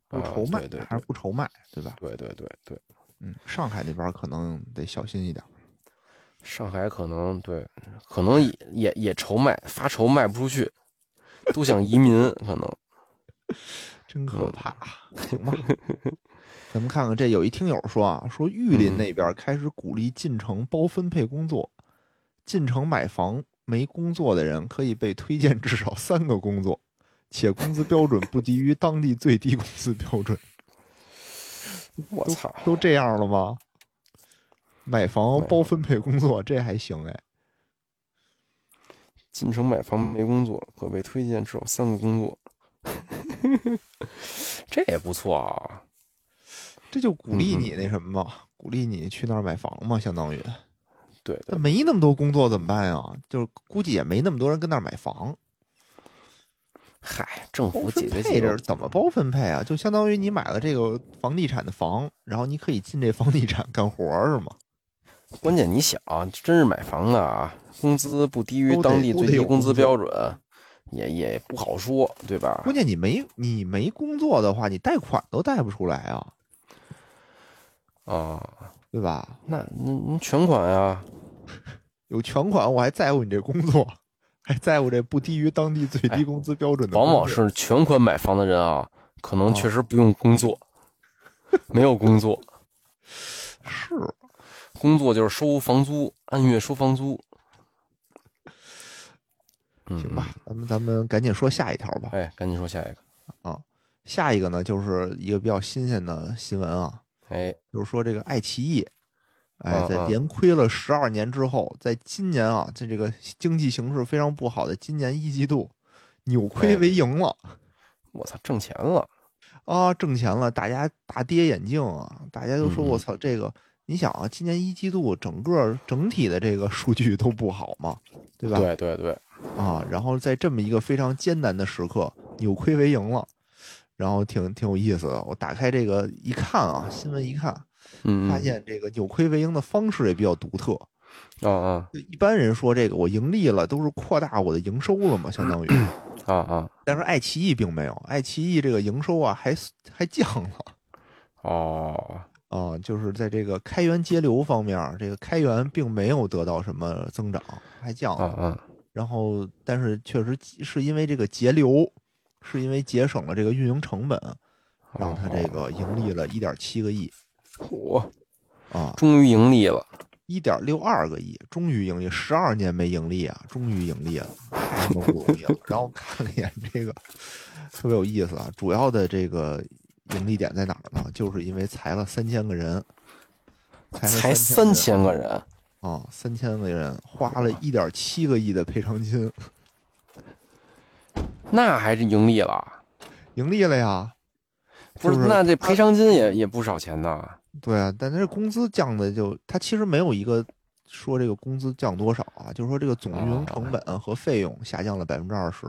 不啊愁卖还是不愁卖，对吧？对对对对，嗯，上海那边可能得小心一点。上海可能对，可能也也也愁卖，发愁卖不出去，都想移民，可能。真可嗯怕。行吧，咱们看看这有一听友说啊，说玉林嗯那边开始鼓励进城包分配工作，进城买房没工作的人可以被推荐至少三个工作，且工资标准不低于当地最低工资标准。我操！都这样了吗？买房包分配工作，这还行哎。进城买房没工作，可被推荐至少三个工作，这也不错啊。这就鼓励你那什么嘛，鼓励你去那儿买房嘛，相当于。对对，那没那么多工作怎么办呀？就是估计也没那么多人跟那儿买房。嗨，政府解决解决是怎么包分配啊？就相当于你买了这个房地产的房，然后你可以进这房地产干活儿是吗？关键你想，真是买房的啊，工资不低于当地最低工资标准，也也不好说，对吧？关键你没你没工作的话，你贷款都贷不出来啊，啊，对吧？那那那全款呀，有全款，我还在乎你这工作，还在乎这不低于当地最低工资标准的往往是全款买房的人啊，可能哦确实不用工作，没有工作，是工作就是收房租，按月收房租。嗯，行吧？咱们咱们赶紧说下一条吧。哎，赶紧说下一个啊。下一个呢，就是一个比较新鲜的新闻啊，哎，就是说这个爱奇艺，哎，在连亏了十二年之后，在今年啊，在这个经济形势非常不好的今年一季度，扭亏哎为盈了我操，挣钱了。啊，挣钱了，大家大跌眼镜啊，大家都说我操，这个你想啊，今年一季度整个整体的这个数据都不好嘛，对吧？对对对，啊，然后在这么一个非常艰难的时刻，扭亏为盈了，然后挺挺有意思的。我打开这个一看啊，新闻一看，嗯，发现这个扭亏为盈的方式也比较独特。啊啊一般人说这个我盈利了，都是扩大我的营收了嘛，相当于。啊啊，但是爱奇艺并没有，爱奇艺这个营收啊还还降了哦，啊，就是在这个开源节流方面，这个开源并没有得到什么增长，还降了。啊啊，然后，但是确实是因为这个节流，是因为节省了这个运营成本，让他这个盈利了一点七个亿嚯，啊，终于盈利了。一点六二个亿，终于盈利，十二年没盈利啊，终于盈利了，太不容易了。然后看了一眼这个，特别有意思啊，主要的这个盈利点在哪儿呢？就是因为裁了三千个人，裁了才三三千个人，啊，三千个人花了一点七个亿的赔偿金，那还是盈利了。盈利了呀。不是，那这赔偿金也也不少钱呢。对啊，但他这工资降的就，他其实没有一个说这个工资降多少啊，就是说这个总运营成本和费用下降了百分之二十。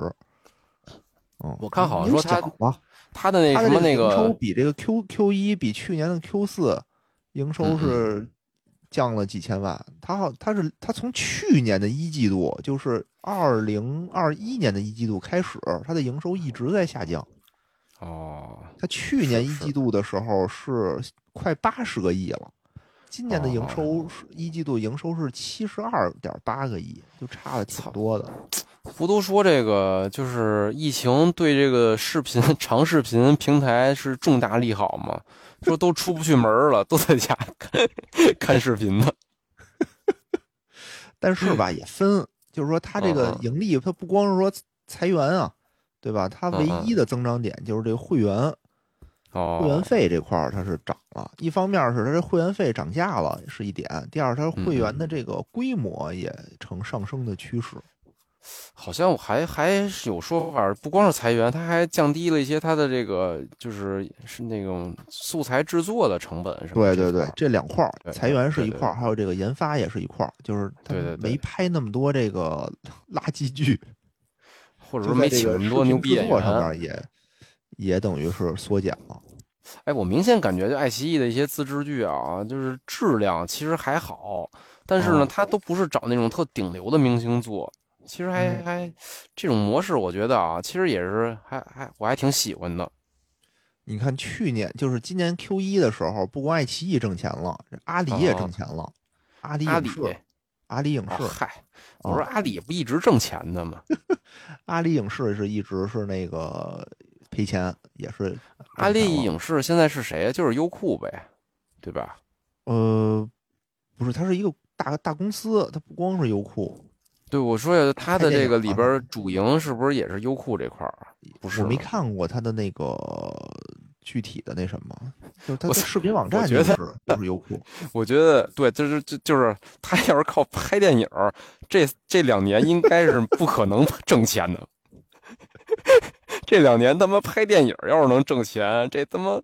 嗯，我看好像说他小吧，他的那什么那这个营收，比这个 Q Q 一比去年的 Q 四营收嗯是降了几千万。他好，他是他从去年的一季度，就是二零二一年的一季度开始，他的营收一直在下降。哦，他去年一季度的时候是快八十个亿了，今年的营哦收是一季度营收是七十二点八个亿，就差了挺多的。不都说这个就是疫情对这个视频 长视频平台是重大利好吗？说都出不去门了，都在家看看视频呢。但是吧，也分，就是说它这个盈利，它不光是说裁员啊，对吧？它唯一的增长点就是这个会员，哦，会员费这块儿它是涨了，一方面是它这会员费涨价了是一点，第二它会员的这个规模也呈上升的趋势。好像我还还是有说法，不光是裁员，它还降低了一些它的这个就是是那种素材制作的成本什么对对对这两块儿裁员是一块儿，还有这个研发也是一块儿，就是他对对对没拍那么多这个 垃圾剧，或者说没请那么多牛逼演员上员。面也也等于是缩减了。哎，我明显感觉就爱奇艺的一些自制剧啊，就是质量其实还好，但是呢，哦它都不是找那种特顶流的明星做，其实还嗯还这种模式，我觉得啊，其实也是还还我还挺喜欢的。你看去年就是今年 Q 一的时候，不光爱奇艺挣钱了，阿里也挣钱了，阿里阿里影视，阿里影视，哦嗨，我哦说阿里不一直挣钱的吗？阿里影视是一直是那个赔钱，也是阿里影视现在是谁？就是优酷呗，对吧？呃不是，它是一个大大公司，它不光是优酷，对，我说呀，它的拍电影嘛这个里边主营是不是也是优酷这块儿？不是我没看过他的那个具体的那什么，就是 它我视频网站觉得就是就是优酷，我觉得对，就是就就是他要是靠拍电影，这这两年应该是不可能 挣钱的。这两年他妈拍电影要是能挣钱，这他妈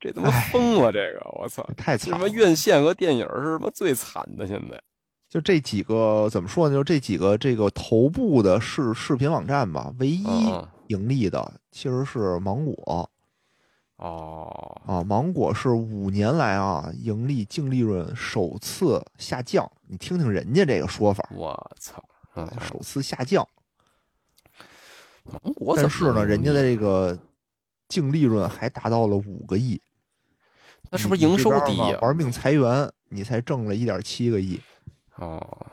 这他妈疯了！这个我操，太惨他妈院线和电影是什么最惨的，现在。就这几个怎么说呢？就这几个这个头部的视视频网站吧，唯一盈利的其实是芒果哦，啊，芒果是五年来啊盈利净利润首次下降。你听听人家这个说法，我操！嗯，首次下降。芒果但是呢，人家的这个净利润还达到了五个亿。那是不是营收低玩命裁员，你才挣了一点七个亿。哦，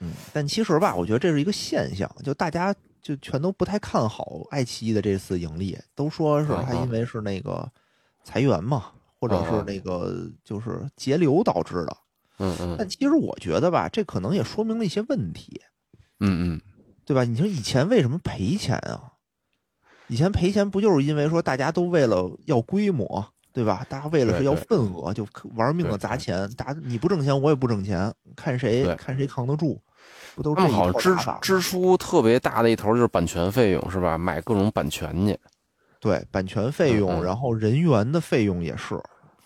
嗯，但其实吧，我觉得这是一个现象，就大家就全都不太看好爱奇艺的这次盈利，都说是它因为是那个裁员嘛，或者是那个就是节流导致的。嗯嗯但其实我觉得吧，这可能也说明了一些问题，嗯嗯，对吧？你说以前为什么赔钱啊？以前赔钱不就是因为说大家都为了要规模，对吧？大家为了是要份额，就玩命的砸钱，大家你不挣钱，我也不挣钱，看谁看谁扛得住，不都是他这好像支套打法吗？支出特别大的一头就是版权费用是吧？买各种版权去。对，版权费用，嗯嗯然后人员的费用也是。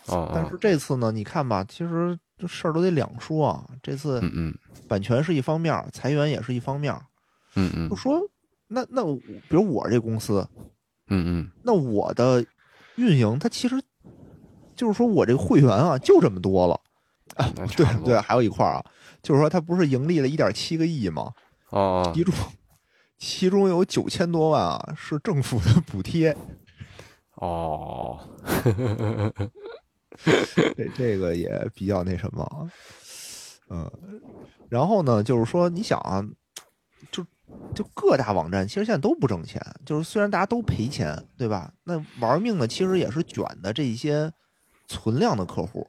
哦，但是这次呢，你看吧，其实这事儿都得两说啊。这次嗯嗯版权是一方面，裁员也是一方面。嗯嗯就说那那比如我这公司，嗯嗯，那我的运营它其实就是说我这个会员啊就这么多了。啊 对对，还有一块儿啊，就是说它不是盈利了一点七个亿吗？哦，其中其中有九千多万啊是政府的补贴。哦，这这个也比较那什么啊，嗯，然后呢，就是说，你想啊，就就各大网站其实现在都不挣钱，就是虽然大家都赔钱，对吧？那玩命的其实也是卷的这一些存量的客户，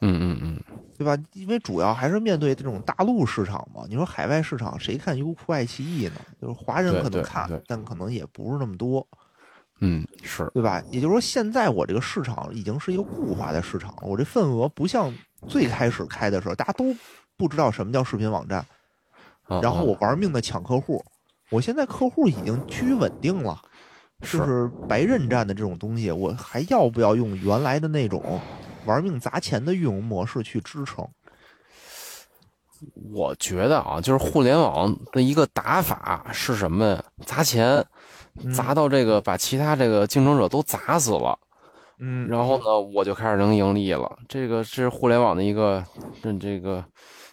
嗯嗯嗯，对吧？因为主要还是面对这种大陆市场嘛。你说海外市场谁看优酷、爱奇艺呢？就是华人可能看，但可能也不是那么多。嗯是，对吧？也就是说，现在我这个市场已经是一个固化的市场了，我这份额不像最开始开的时候，大家都不知道什么叫视频网站，嗯然后我嗯玩命的抢客户。我现在客户已经趋于稳定了，就是白刃战的这种东西，我还要不要用原来的那种玩命砸钱的运营模式去支撑？我觉得啊，就是互联网的一个打法是什么呀？砸钱，嗯砸到这个把其他这个竞争者都砸死了，嗯，然后呢，我就开始能盈利了。这个是互联网的一个这这个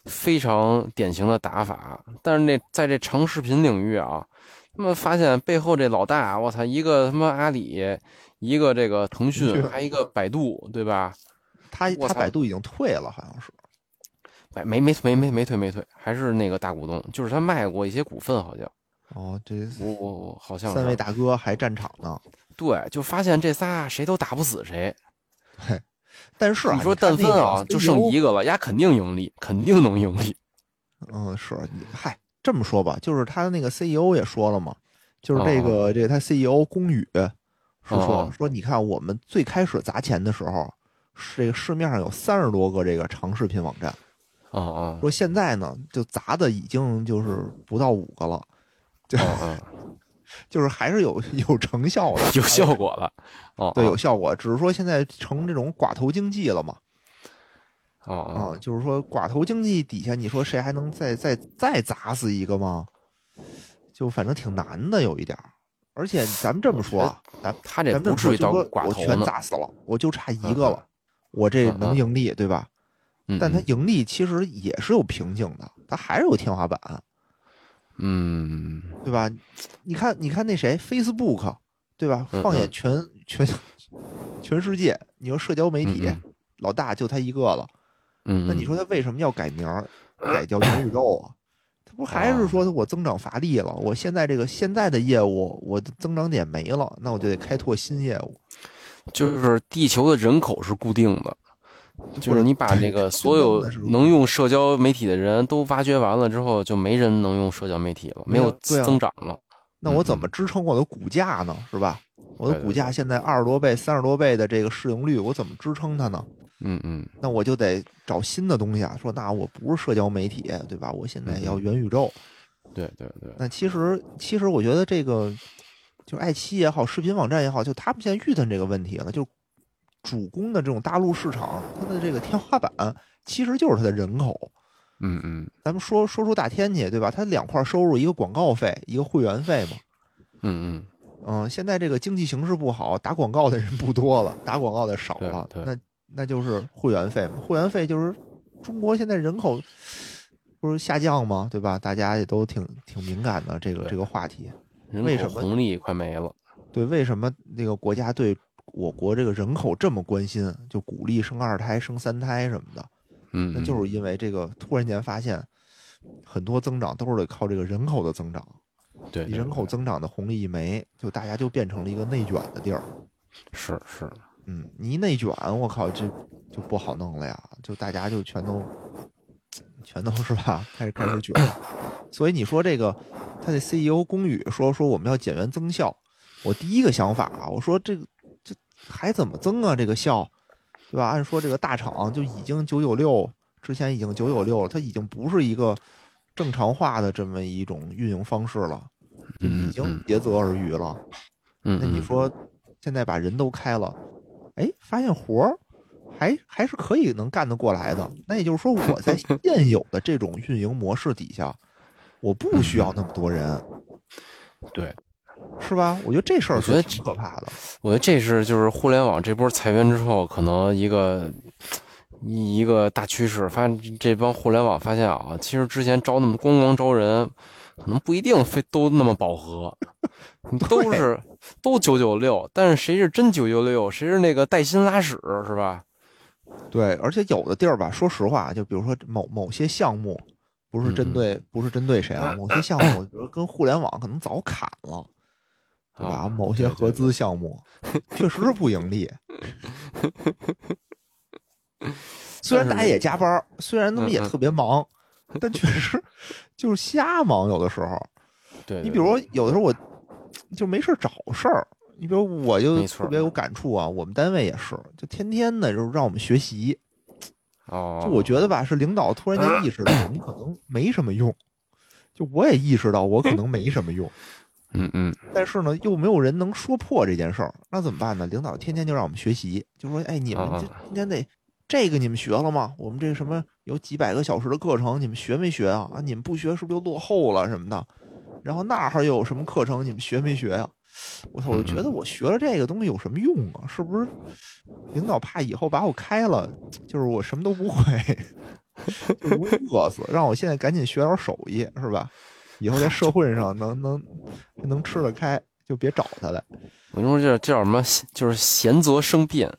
非常典型的打法。但是那在这长视频领域啊，他们发现背后这老大，我操，一个他妈阿里，一个这个腾腾讯，讯还一个百度，对吧？他他百度已经退了，好像是。没没没没没没退没退，还是那个大股东，就是他卖过一些股份，好像哦，这我我我好像三位大哥还战场呢。对，就发现这仨谁都打不死谁。嘿但是啊你说但分啊，就剩一个了，丫肯定盈利，肯定能盈利。嗯，是你嗨，这么说吧，就是他那个 CEO 也说了嘛，就是这哦。个、这个他 CEO 龚宇是说哦。说你看我们最开始砸钱的时候，是这个市面上有三十多个这个长视频网站，哦哦。说现在呢就砸的已经就是不到五个了，就哦哦，就是还是有有成效的，有效果了。哦，对，哦。有效果，只是说现在成这种寡头经济了嘛，哦啊哦，，就是说寡头经济底下，你说谁还能再再再砸死一个吗？就反正挺难的，有一点儿。而且咱们这么说啊，咱他这不至于到就说我全寡头呢。砸死了，我就差一嗯个了，我这能盈利，对吧？嗯但它盈利其实也是有瓶颈的，它还是有天花板，嗯对吧？你看，你看那谁，Facebook，对吧？嗯放眼嗯全全 全世界，你说社交媒体嗯老大就他一个了，嗯，那你说他为什么要改名儿，改叫元宇宙啊？他不还是说我增长乏力了？我现在这个现在的业务，我的增长点没了，那我就得开拓新业务。就是地球的人口是固定的，就是你把那个所有能用社交媒体的人都挖掘完了之后，就没人能用社交媒体了，没有增长了。那我怎么支撑我的股价呢？是吧？我的股价现在二十多倍、三十多倍的这个市盈率，我怎么支撑它呢？嗯嗯那我就得找新的东西啊。说那我不是社交媒体，对吧？我现在要元宇宙。对对对，那其实，其实我觉得这个就是爱奇艺也好，视频网站也好，就他们现在遇到这个问题了，就主攻的这种大陆市场，它的这个天花板其实就是它的人口。嗯嗯咱们说说出大天去，对吧？它两块收入，一个广告费，一个会员费嘛。嗯嗯，嗯，现在这个经济形势不好，打广告的人不多了，打广告的少了，那那就是会员费嘛。会员费就是中国现在人口不是下降吗？对吧？大家也都挺挺敏感的这个这个话题。人为什么口红利快没了。对，为什么那个国家对我国这个人口这么关心，就鼓励生二胎、生三胎什么的？嗯，那就是因为这个突然间发现，很多增长都是得靠这个人口的增长。对人口增长的红利一没，就大家就变成了一个内卷的地儿。是是，嗯，你一内卷，我靠，这就不好弄了呀！就大家就全都全都是吧，开始开始卷。所以你说这个，他的 CEO 龚宇说说我们要减员增效，我第一个想法啊，我说这个这还怎么增啊？这个效，对吧？按说这个大厂就已经九九六，之前已经九九六了，它已经不是一个正常化的这么一种运营方式了，就已经竭泽而渔了。那你说现在把人都开了，哎，发现活儿还还是可以能干得过来的。那也就是说，我在现有的这种运营模式底下，我不需要那么多人，对，是吧？我觉得这事儿我觉得挺可怕的。我觉得这是就是互联网这波裁员之后，可能一个一一个大趋势。发现这帮互联网发现啊，其实之前招那么光光招人，可能不一定非都那么饱和，都是都九九六，但是谁是真九九六，谁是那个带薪拉屎，是吧？对，而且有的地儿吧，说实话，就比如说某某些项目，不是针对不是针对谁啊，某些项目，比如跟互联网可能早砍了。对吧？啊某些合资项目 确实是不盈利，虽然大家也加班，虽然他们也特别忙，但确实就是瞎忙。有的时候，对，你比如说有的时候我就没事儿找事儿，你比如我就特别有感触啊，我们单位也是，就天天的就是让我们学习。哦，就我觉得吧，是领导突然间意识到你可能没什么用，就我也意识到我可能没什么用。嗯嗯但是呢，又没有人能说破这件事儿，那怎么办呢？领导天天就让我们学习，就说：“哎，你们啊这今天得这个你们学了吗？我们这什么有几百个小时的课程，你们学没学啊？啊，你们不学是不是就落后了什么的？然后那儿又有什么课程，你们学没学呀、我操！我就觉得我学了这个东西有什么用啊？是不是领导怕以后把我开了，就是我什么都不会，饿死，让我现在赶紧学点手艺，是吧？以后在社会上能能能吃得开，就别找他了。我跟你说这这叫什么？就是贤则生变。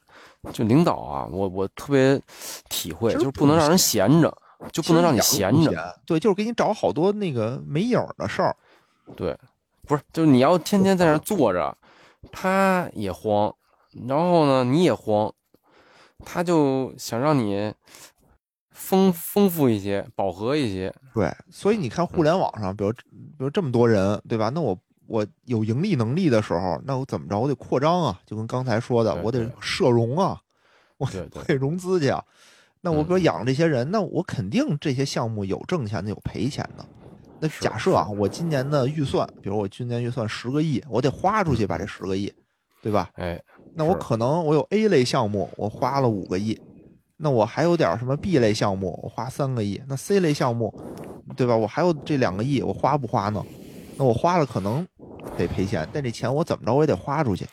就领导啊，我我特别体会，就是不能让人闲着，就不能让你闲着。对，就是给你找好多那个没影儿的事儿。对，不是，就是你要天天在那坐着，他也慌，然后呢你也慌，他就想让你丰丰富一些，饱和一些。对，所以你看互联网上，比如比如这么多人，对吧？那我我有盈利能力的时候，那我怎么着？我得扩张啊，就跟刚才说的，我得对对涉融啊，我得融资去啊。那我比如嗯养这些人，那我肯定这些项目有挣钱的，有赔钱的。那假设啊，我今年的预算，比如我今年预算十个亿，我得花出去把这十个亿，对吧？哎，那我可能我有 A 类项目，我花了五个亿，那我还有点什么 B 类项目，我花三个亿，那 C 类项目，对吧？我还有这两个亿，我花不花呢？那我花了可能得赔钱，但这钱我怎么着我也得花出去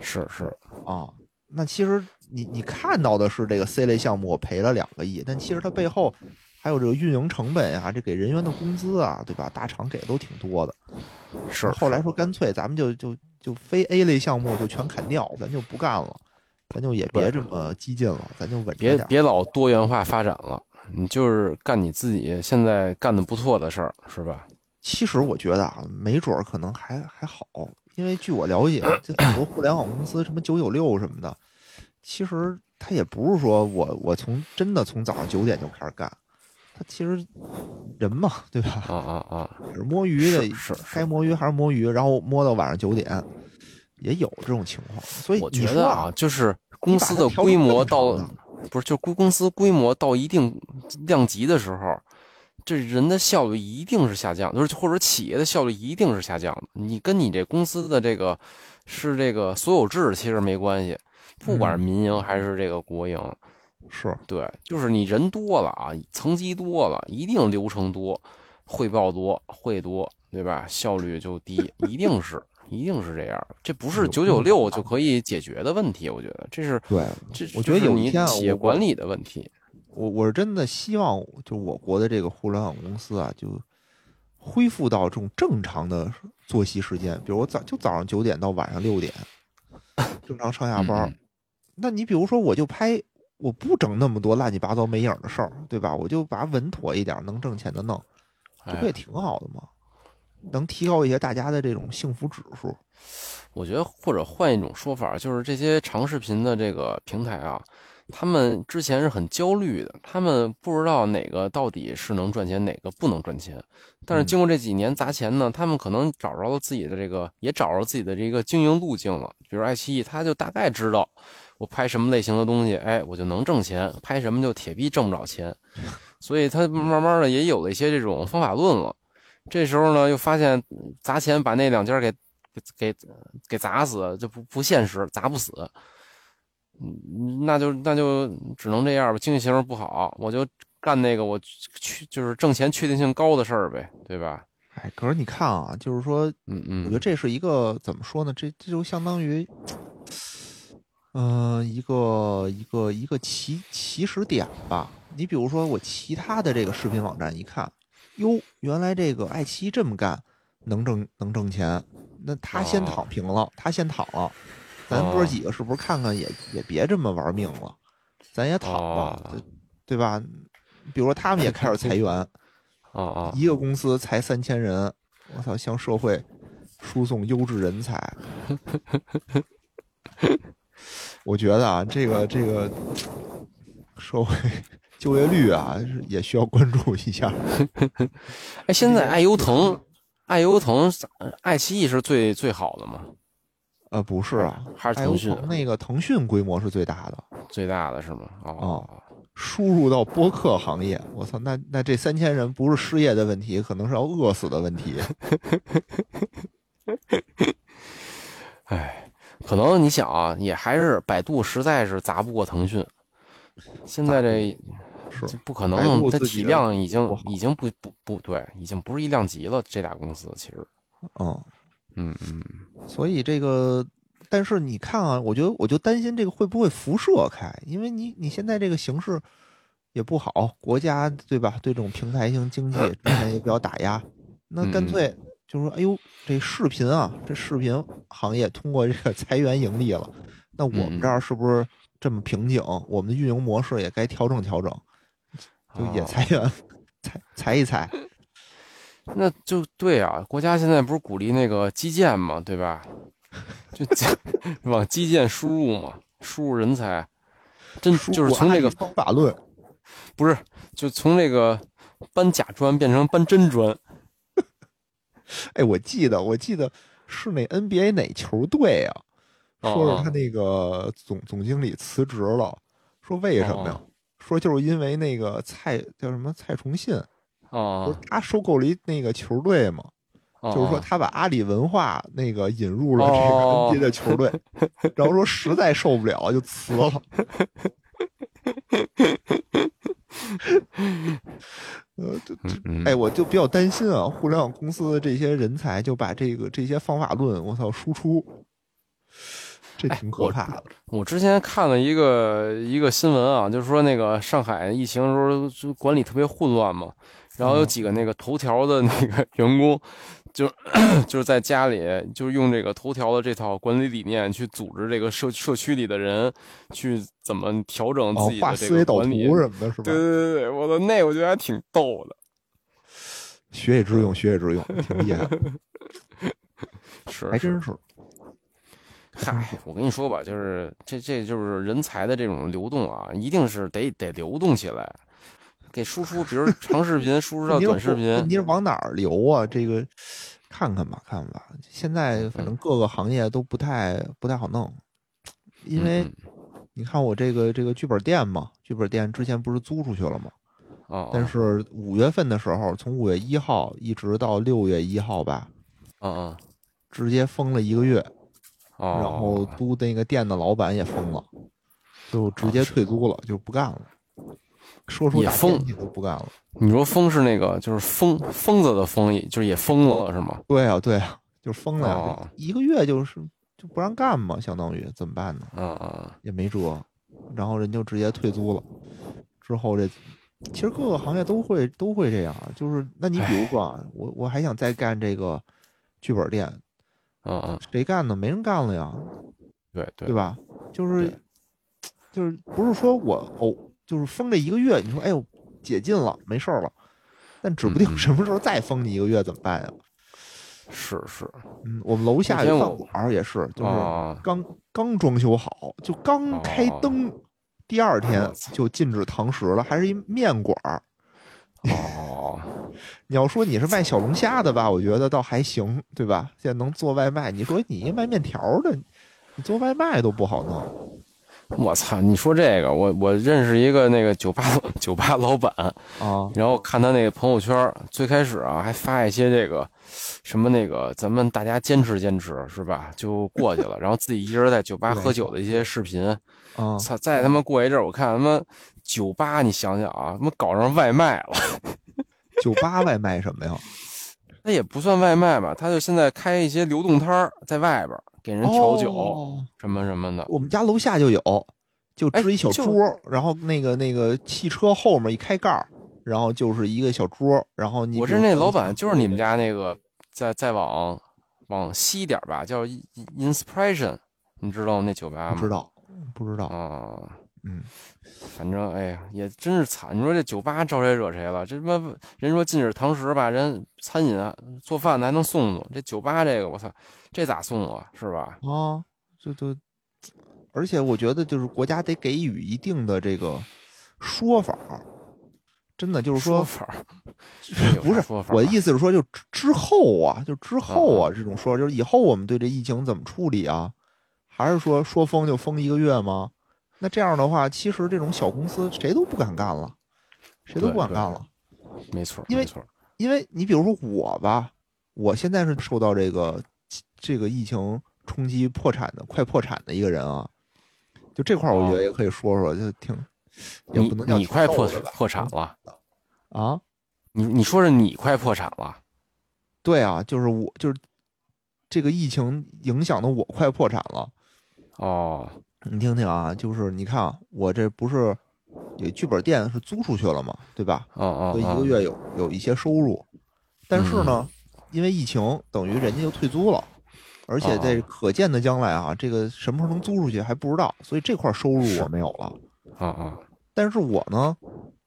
是是，啊。那其实你你看到的是这个 C 类项目我赔了两个亿，但其实它背后还有这个运营成本呀、这给人员的工资啊，对吧？大厂给的都挺多的。是后来说干脆咱们就就就非 A 类项目就全砍掉，咱就不干了，咱就也别这么激进了，咱就稳着别点儿。别老多元化发展了，你就是干你自己现在干的不错的事儿，是吧？其实我觉得啊，没准儿可能还还好，因为据我了解，这很多互联网公司，什么九九六什么的，其实他也不是说我我从真的从早上九点就开始干，他其实人嘛，对吧？啊啊啊！是摸鱼的，是是该摸鱼还是摸鱼，然后摸到晚上九点，也有这种情况。所以我觉得啊，就是公司的规模到不是，就公公司规模到一定量级的时候，这人的效率一定是下降，就是或者企业的效率一定是下降的。你跟你这公司的这个是这个所有制其实没关系，不管是嗯民营还是这个国营，是对，就是你人多了啊，层级多了，一定流程多，汇报多，会多，对吧？效率就低，一定是，一定是这样。这不是九九六就可以解决的问题，我觉得这是对，这，我觉得有一天企业管理的问题。我我是真的希望，就我国的这个互联网公司啊，就恢复到这种正常的作息时间，比如我早就早上九点到晚上六点，正常上下班那你比如说，我就拍，我不整那么多乱七八糟没影儿的事儿，对吧？我就把稳妥一点儿，能挣钱的弄，这不也哎，挺好的吗？能提高一些大家的这种幸福指数。我觉得或者换一种说法，就是这些长视频的这个平台啊，他们之前是很焦虑的，他们不知道哪个到底是能赚钱，哪个不能赚钱。但是嗯经过这几年砸钱呢，他们可能找着了自己的这个，也找着自己的这个经营路径了。比如爱奇艺，他就大概知道我拍什么类型的东西，哎，我就能挣钱；拍什么就铁逼挣不着钱。所以他慢慢的也有了一些这种方法论了。这时候呢，又发现嗯砸钱把那两家给给给给砸死，就不不现实，砸不死。嗯，那就那就只能这样吧。经济形势不好，我就干那个我去就是挣钱确定性高的事儿呗，对吧？哎，可是你看啊，就是说，嗯嗯，我觉得这是一个怎么说呢？这这就相当于，嗯、一个一个一个起起始点吧。你比如说，我其他的这个视频网站一看，哟，原来这个爱奇艺这么干能挣能挣钱，那他先哦躺平了，他先躺了，咱哥哦几个是不是看看也也别这么玩命了，咱也躺吧，哦对对吧？比如说他们也开始裁员，啊啊，一个公司裁三千人，我操，向社会输送优质人才。我觉得啊，这个这个社会就业率啊，也需要关注一下。哎，现在爱优腾，爱优腾，爱奇艺是最最好的吗？呃，不是啊，还是腾讯腾那个腾讯规模是最大的，最大的是吗？哦，输入到播客行业，我操，那那这三千人不是失业的问题，可能是要饿死的问题。哎，可能你想啊，也还是百度实在是砸不过腾讯。现在这是不可百能，它体量已经已经不不不对，已经不是一量级了。这俩公司其实，嗯，嗯嗯，所以这个，但是你看啊，我觉得我就担心这个会不会辐射开，因为你你现在这个形势也不好，国家对吧？对这种平台型经济之前也比较打压，那干脆就说，哎呦，这视频啊，这视频行业通过这个裁员盈利了，那我们这儿是不是这么瓶颈？我们的运营模式也该调整调整，就也哦裁员，裁裁一裁。那就对啊，国家现在不是鼓励那个基建嘛，对吧？就往基建输入嘛，输入人才，真就是从这个方法论，不是，就从这个搬假砖变成搬真砖。哎，我记得，我记得是那 NBA 哪球队啊？哦说是他那个总总经理辞职了，说为什么呀？哦说就是因为那个蔡叫什么蔡崇信，啊不是他收购了一那个球队嘛，啊，就是说他把阿里文化那个引入了这个哦 NBA 的球队，然后说实在受不了就辞了。呃，哎，我就比较担心啊，互联网公司的这些人才就把这个这些方法论，我操，输出，这挺可怕的。我之前看了一个一个新闻啊，就是说那个上海疫情的时候就管理特别混乱嘛，然后有几个那个头条的那个员工，就 就是在家里就是用这个头条的这套管理理念去组织这个社社区里的人去怎么调整哦自己，的思维导个管理。图什么的，是吧对？对对对，我的那我觉得还挺逗的，学以致用，学以致用，挺厉害，是还真是。嗨，我跟你说吧，就是这这就是人才的这种流动啊，一定是得得流动起来，给输出，比如长视频输出到短视频你，是往哪儿流啊？这个看看吧，看看吧。现在反正各个行业都不太不太好弄，因为嗯你看我这个这个剧本店嘛，剧本店之前不是租出去了吗？哦，但是五月份的时候，从五月一号一直到六月一号吧，啊啊直接封了一个月，哦，然后租那个店的老板也封了，就直接退租了，就不干了。说出大也封天气都不干了。你说疯是那个就是疯疯子的疯，就是也疯了是吗？对啊，对啊，就疯了呀，哦一个月就是就不让干嘛，相当于怎么办呢？嗯嗯也没辙，然后人就直接退租了。之后这其实各个行业都会都会这样啊，就是那你比如说啊，我我还想再干这个剧本店，嗯嗯，谁干呢？没人干了呀，对对对吧？就是就是不是说我哦，就是封这一个月，你说哎呦解禁了，没事儿了，但指不定什么时候再封你一个月怎么办呀？是是嗯，我们楼下有饭馆也是，就是啊刚刚装修好，就刚开灯，第二天就禁止堂食了，还是一面馆儿。哦，你要说你是卖小龙虾的吧，我觉得倒还行，对吧？现在能做外卖，你说你卖面条的，你做外卖都不好弄。我操！你说这个，我我认识一个那个酒吧酒吧老板，啊，然后看他那个朋友圈，最开始啊还发一些这个什么那个咱们大家坚持坚持是吧？就过去了，然后自己一人在酒吧喝酒的一些视频。啊，操！再他妈过一阵儿，我看他妈酒吧，你想想啊，他妈搞上外卖了。酒吧外卖什么呀？那也不算外卖吧，他就现在开一些流动摊儿，在外边儿给人调酒、哦什么什么的。我们家楼下就有，就哎支一小桌儿，然后那个那个汽车后面一开盖，然后就是一个小桌，然后你我是那老板，就是你们家那个，再再往往西点吧，叫 Inspiration，你知道那酒吧吗？不知道，不知道，啊。嗯，反正哎呀，也真是惨。你说这酒吧招谁惹谁了？这他妈人说禁止堂食吧，人餐饮啊做饭的还能送送，这酒吧这个我操，这咋送啊？是吧？啊，这都，而且我觉得就是国家得给予一定的这个说法，真的就是说，法不是说法我的意思是说，就之之后啊，就之后嗯啊，这种说，就是以后我们对这疫情怎么处理啊？还是说说封就封一个月吗？那这样的话，其实这种小公司谁都不敢干了，谁都不敢干了。没错，因为。因为你比如说我吧，我现在是受到这个这个疫情冲击破产的快破产的一个人啊，就这块儿我觉得也可以说说，就挺也你不能叫挺你快破破产了，啊？你你说是你快破产了？对啊，就是我就是这个疫情影响的我快破产了。哦，你听听啊，就是你看啊我这不是有剧本店是租出去了嘛，对吧？哦哦，所以一个哦月有有一些收入，但是呢，因为疫情，等于人家就退租了，而且在哦可见的将来啊，这个什么时候能租出去还不知道，所以这块收入是我没有了。啊啊，但是我呢，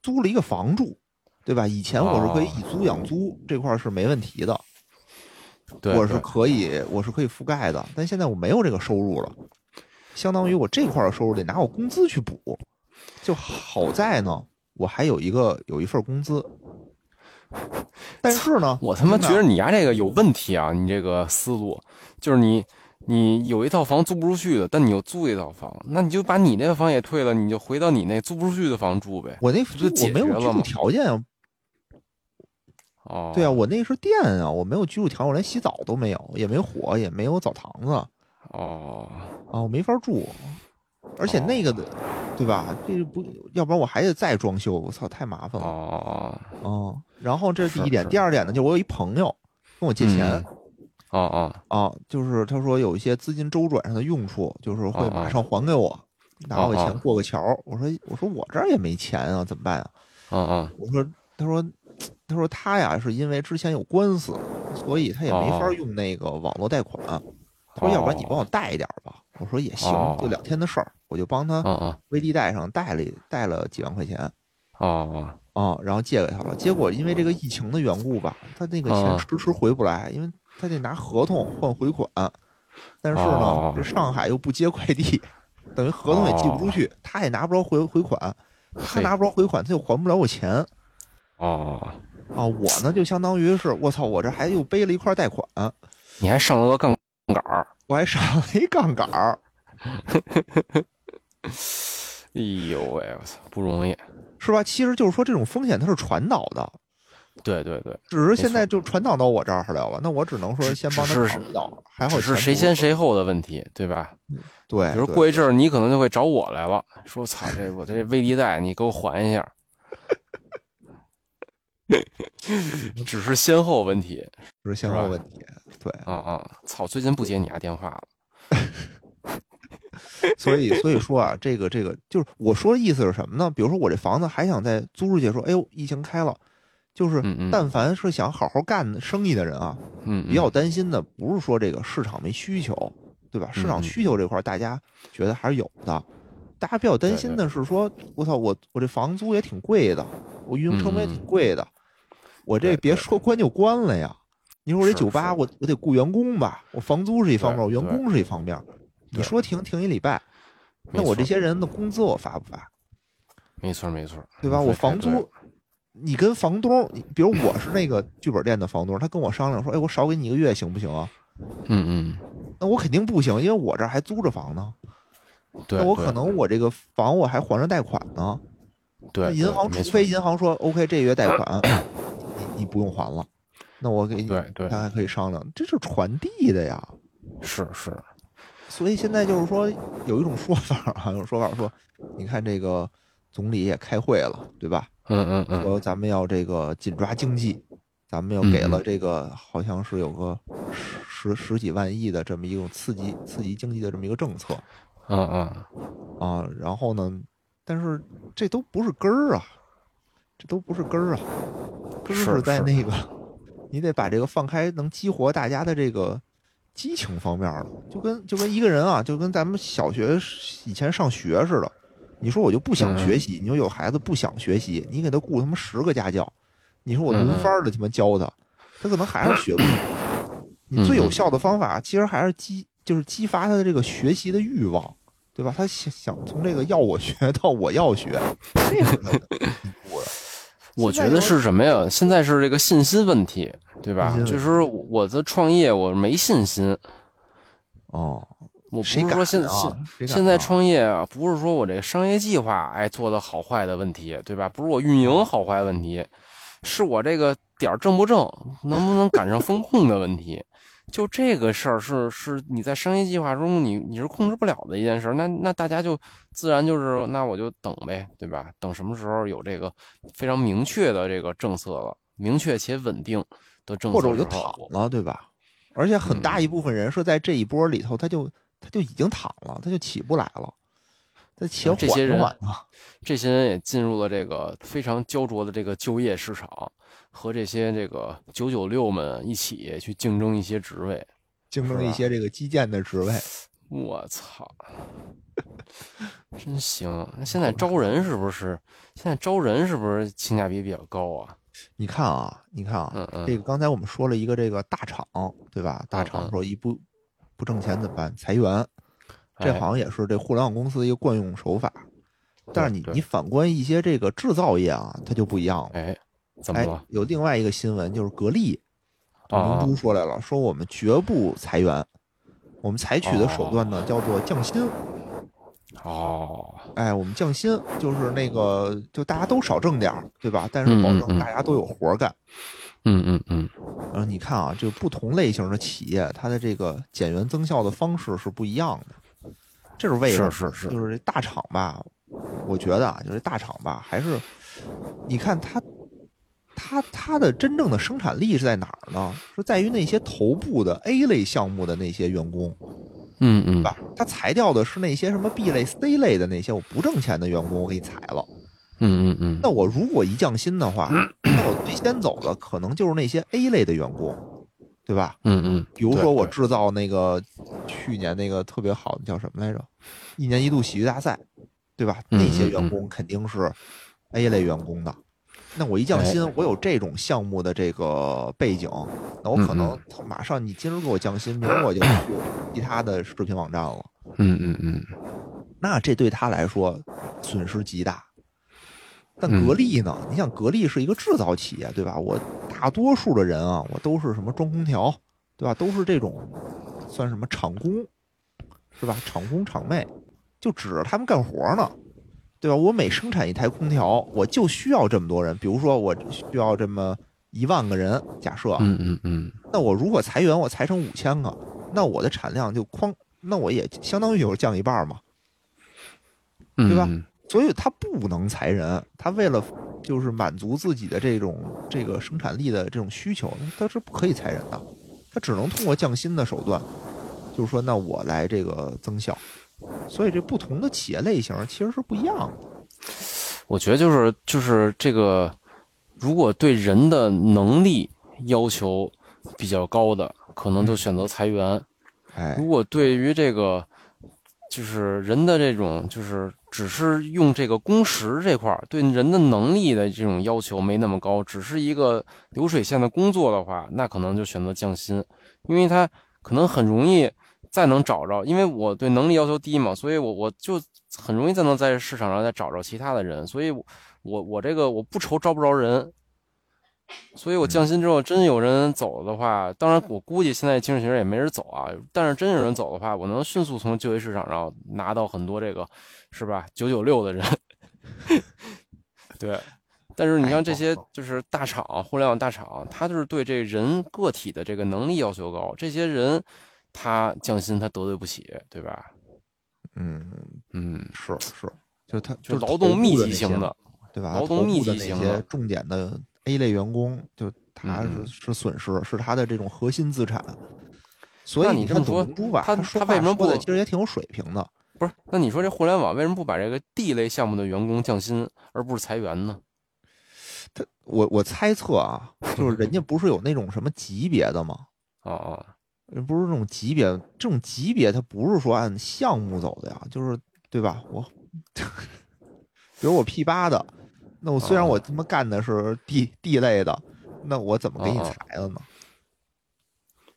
租了一个房住，对吧？以前我是可以哦以租养租，这块是没问题的，我是可以我是可以覆盖的。但现在我没有这个收入了，相当于我这块的收入得拿我工资去补。就好在呢，我还有一个有一份工资，但是呢，我他妈觉得你家这个有问题啊！你这个思路就是你你有一套房租不出去的，但你又租一套房，那你就把你那个房也退了，你就回到你那租不出去的房住呗。我那就我没有居住条件啊，哦，对啊，我那是店啊，我没有居住条件，我连洗澡都没有，也没火，也没有澡堂子啊，哦，我没法住。而且那个的，对吧？这不，要不然我还得再装修，我操，太麻烦了。哦，哦，然后这是第一点，第二点呢，就是我有一朋友跟我借钱哦哦哦，啊，就是他说有一些资金周转上的用处，就是会哦哦马上还给我，拿我哦哦钱过个桥。我说我说我这儿也没钱啊，怎么办啊？哦哦，我说他说他说他呀是因为之前有官司，所以他也没法哦用那个网络贷款。他说要不然你帮我贷一点吧。我说也行哦，就两天的事儿，我就帮他哦哦微粒贷上贷了贷了几万块钱。哦哦，然后借给他了。结果因为这个疫情的缘故吧，他那个钱啊迟迟回不来，因为他得拿合同换回款。但是呢哦，这上海又不接快递，等于合同也寄不出去，他也拿不着回回款，他拿不着回款，他又还不了我钱哦，啊。我呢就相当于是我操，我这还又背了一块贷款，你还上了个杠杆儿，我还上了一杠杆儿，哎呦喂，我操，不容易。是吧？其实就是说这种风险它是传导的，对对对，只是现在就传导到我这儿来了。那我只能说先帮他只是考虑到，还好只是谁先谁后的问题，对吧？对，比如过一阵儿，你可能就会找我来了，说：“操，这我这微粒贷你给我还一下。”只是先后问题只是先后问题，对。啊啊！操，最近不接你家电话了。所以所以说啊，这个这个就是我说的意思是什么呢？比如说我这房子还想再租出去，说哎呦疫情开了，就是嗯嗯但凡是想好好干生意的人啊，嗯，比较担心的不是说这个市场没需求，对吧？市场嗯需求这块大家觉得还是有的，大家比较担心的是说，我操，我我这房租也挺贵的，我运营成本也挺贵的，我这别说关就关了呀。你说我这酒吧，我我得雇员工吧，我房租是一方面，我员工是一方面。你说停停一礼拜，那我这些人的工资我发不发？没错没错，对吧？我房租，你跟房东，你比如我是那个剧本店的房东，他跟我商量说，哎，我少给你一个月行不行啊？嗯嗯，那我肯定不行，因为我这还租着房呢。对，那我可能我这个房我还还着贷款呢。对银行除非银行说 OK，这月贷款你你不用还了，那我给你，对对咱还可以商量，这是传递的呀。是是，所以现在就是说有一种说法啊，有种说法说，你看这个总理也开会了，对吧？嗯嗯嗯，说咱们要这个紧抓经济，咱们又给了这个好像是有个十十十几万亿的这么一种刺激刺激经济的这么一个政策嗯嗯，啊。然后呢，但是这都不是根儿啊，这都不是根儿啊，根儿是是在那个，你得把这个放开，能激活大家的这个激情方面了。就跟就跟一个人啊，就跟咱们小学以前上学似的。你说我就不想嗯学习，你说有孩子不想学习，你给他雇他妈十个家教，你说我轮番的他妈教他，他可能还是学不好。你最有效的方法，其实还是激，就是激发他的这个学习的欲望，对吧？他想想从这个要我学 到我要学，这个是他的一步了。我觉得是什么呀？现在是这个信心问题，对吧就是我的创业我没信心，哦，我不谁敢是说现啊现谁敢现在啊创业啊，不是说我这个商业计划哎做的好坏的问题，对吧？不是我运营好坏问题，是我这个点儿正不正，能不能赶上风控的问题。就这个事儿是是你在商业计划中你你是控制不了的一件事儿，那那大家就自然就是那我就等呗，对吧？等什么时候有这个非常明确的这个政策了，明确且稳定的政策或者我就躺了，对吧？而且很大嗯一部分人是在这一波里头，他就他就已经躺了，他就起不来了，他且缓这些人着缓啊。这些人也进入了这个非常焦灼的这个就业市场，和这些这个九九六们一起去竞争一些职位。竞争一些这个基建的职位，我操，真行！那现在招人是不是？现在招人是不是性价比比较高啊？你看啊，你看啊，嗯嗯这个刚才我们说了一个这个大厂，对吧？大厂说一不不挣钱怎么办？裁员，这哎好像也是这互联网公司的一个惯用手法。但是你你反观一些这个制造业啊，它就不一样了。哎，哎怎么了？，有另外一个新闻就是格力，明珠说来了，说我们绝不裁员，我们采取的手段呢叫做降薪。哦，哎，我们降薪就是那个，就大家都少挣点儿，对吧？但是保证大家都有活儿干。嗯嗯嗯，然后你看啊，这个不同类型的企业，它的这个减员增效的方式是不一样的。这是为什么？是是是就是这大厂吧，我觉得啊，就是大厂吧，还是你看它，它它的真正的生产力是在哪儿呢？是在于那些头部的 A 类项目的那些员工，嗯嗯对吧？它裁掉的是那些什么 B 类、C 类的那些我不挣钱的员工，我给你裁了。嗯嗯嗯，那我如果一降薪的话，那我最先走的可能就是那些 A 类的员工，对吧？嗯嗯，比如说我制造那个去年那个特别好的叫什么来着？一年一度喜剧大赛，对吧？嗯那些员工肯定是 A 类员工的。那我一降薪，我有这种项目的这个背景，那我可嗯能马上你今儿给我降薪，明儿我就去其他的视频网站了。嗯嗯嗯，那这对他来说损失极大。但嗯格力呢？你想，格力是一个制造企业，对吧？我大多数的人啊，我都是什么装空调，对吧？都是这种算什么厂工，是吧？厂工厂妹，就指着他们干活呢，对吧？我每生产一台空调，我就需要这么多人。比如说，我需要这么一万个人，假设，嗯嗯嗯，那我如果裁员，我裁成五千个，那我的产量就哐，那我也相当于就是降一半嘛。对吧嗯？所以他不能裁人，他为了就是满足自己的这种这个生产力的这种需求，他是不可以裁人的，他只能通过降薪的手段，就是说，那我来这个增效。所以这不同的企业类型其实是不一样的。我觉得就是就是这个，如果对人的能力要求比较高的，可能就选择裁员；哎。如，果对于这个就是人的这种就是只是用这个工时这块儿对人的能力的这种要求没那么高，只是一个流水线的工作的话，那可能就选择降薪，因为他可能很容易再能找着，因为我对能力要求低嘛，所以我我就很容易再能在市场上再找着其他的人，所以我我我这个我不愁招不着人。所以我降薪之后，真有人走的话，当然我估计现在精神学也没人走啊。但是真有人走的话，我能迅速从就业市场上拿到很多这个，是吧？九九六的人，对。但是你像这些就是大厂、互联网大厂，它就是对这人个体的这个能力要求高，这些人他降薪他得罪不起，对吧？嗯，嗯，是是，就他就就是劳动密集型的，对吧？劳动密集型的重点的 A 类员工，就他是、嗯是损失，是他的这种核心资产。所以你这么说他说他为什么不其实也挺有水平的。不是？那你说这互联网为什么不把这个 D 类项目的员工降薪，而不是裁员呢？他我我猜测啊，就是人家不是有那种什么级别的吗？哦哦，人不是这种级别，这种级别它不是说按项目走的呀，就是对吧？我比如我 P 八的，那我虽然我他妈干的是 D D 类的，那我怎么给你裁了呢？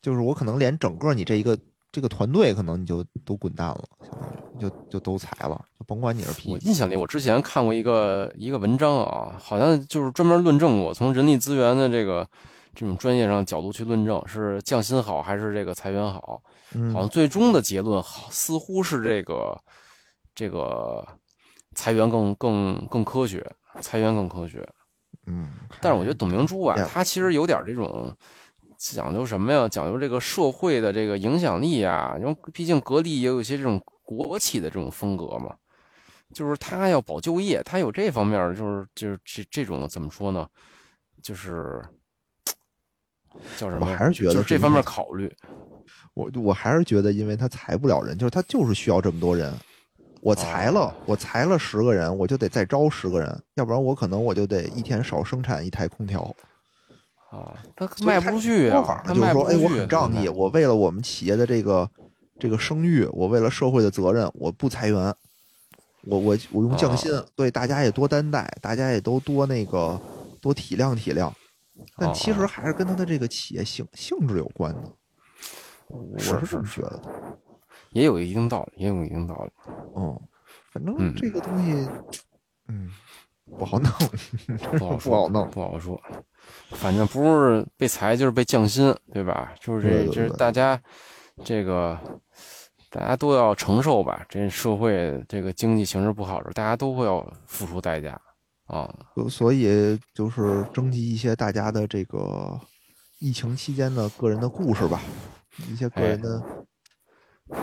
就是我可能连整个你这一个这个团队，可能你就都滚蛋了，相当于就就都裁了，就甭管你是 P 我印象里，我之前看过一个一个文章啊，好像就是专门论证过，从人力资源的这个这种专业上角度去论证，是降薪好还是这个裁员好？嗯好像最终的结论好似乎是这个这个裁员更更更科学，裁员更科学。嗯，但是我觉得董明珠啊呀，她其实有点这种讲究什么呀？讲究这个社会的这个影响力啊。因为毕竟格力也有一些这种国企的这种风格嘛，就是她要保就业，她有这方面儿，就是就是这这种怎么说呢？就是叫什么？我还是觉得就是这方面考虑。我我还是觉得，因为他裁不了人，就是他就是需要这么多人。我裁了，我裁了十个人，我就得再招十个人，要不然我可能我就得一天少生产一台空调。啊，他卖不出去啊，他就是说，哎。我很仗义，我为了我们企业的这个这个声誉，我为了社会的责任，我不裁员，我我我用降薪，所以大家也多担待，大家也都多那个多体谅体谅。但其实还是跟他的这个企业性性质有关的，我是是这么是觉得的。也有一定道理，也有一定道理。嗯，反正嗯这个东西，嗯，不好弄，不好 不说，好弄。不好说。反正不是被裁就是被降薪，对吧？就是这，就是大家这个大家都要承受吧。这社会这个经济形势不好时，大家都会要付出代价啊。所所以就是征集一些大家的这个疫情期间的个人的故事吧，一些个人的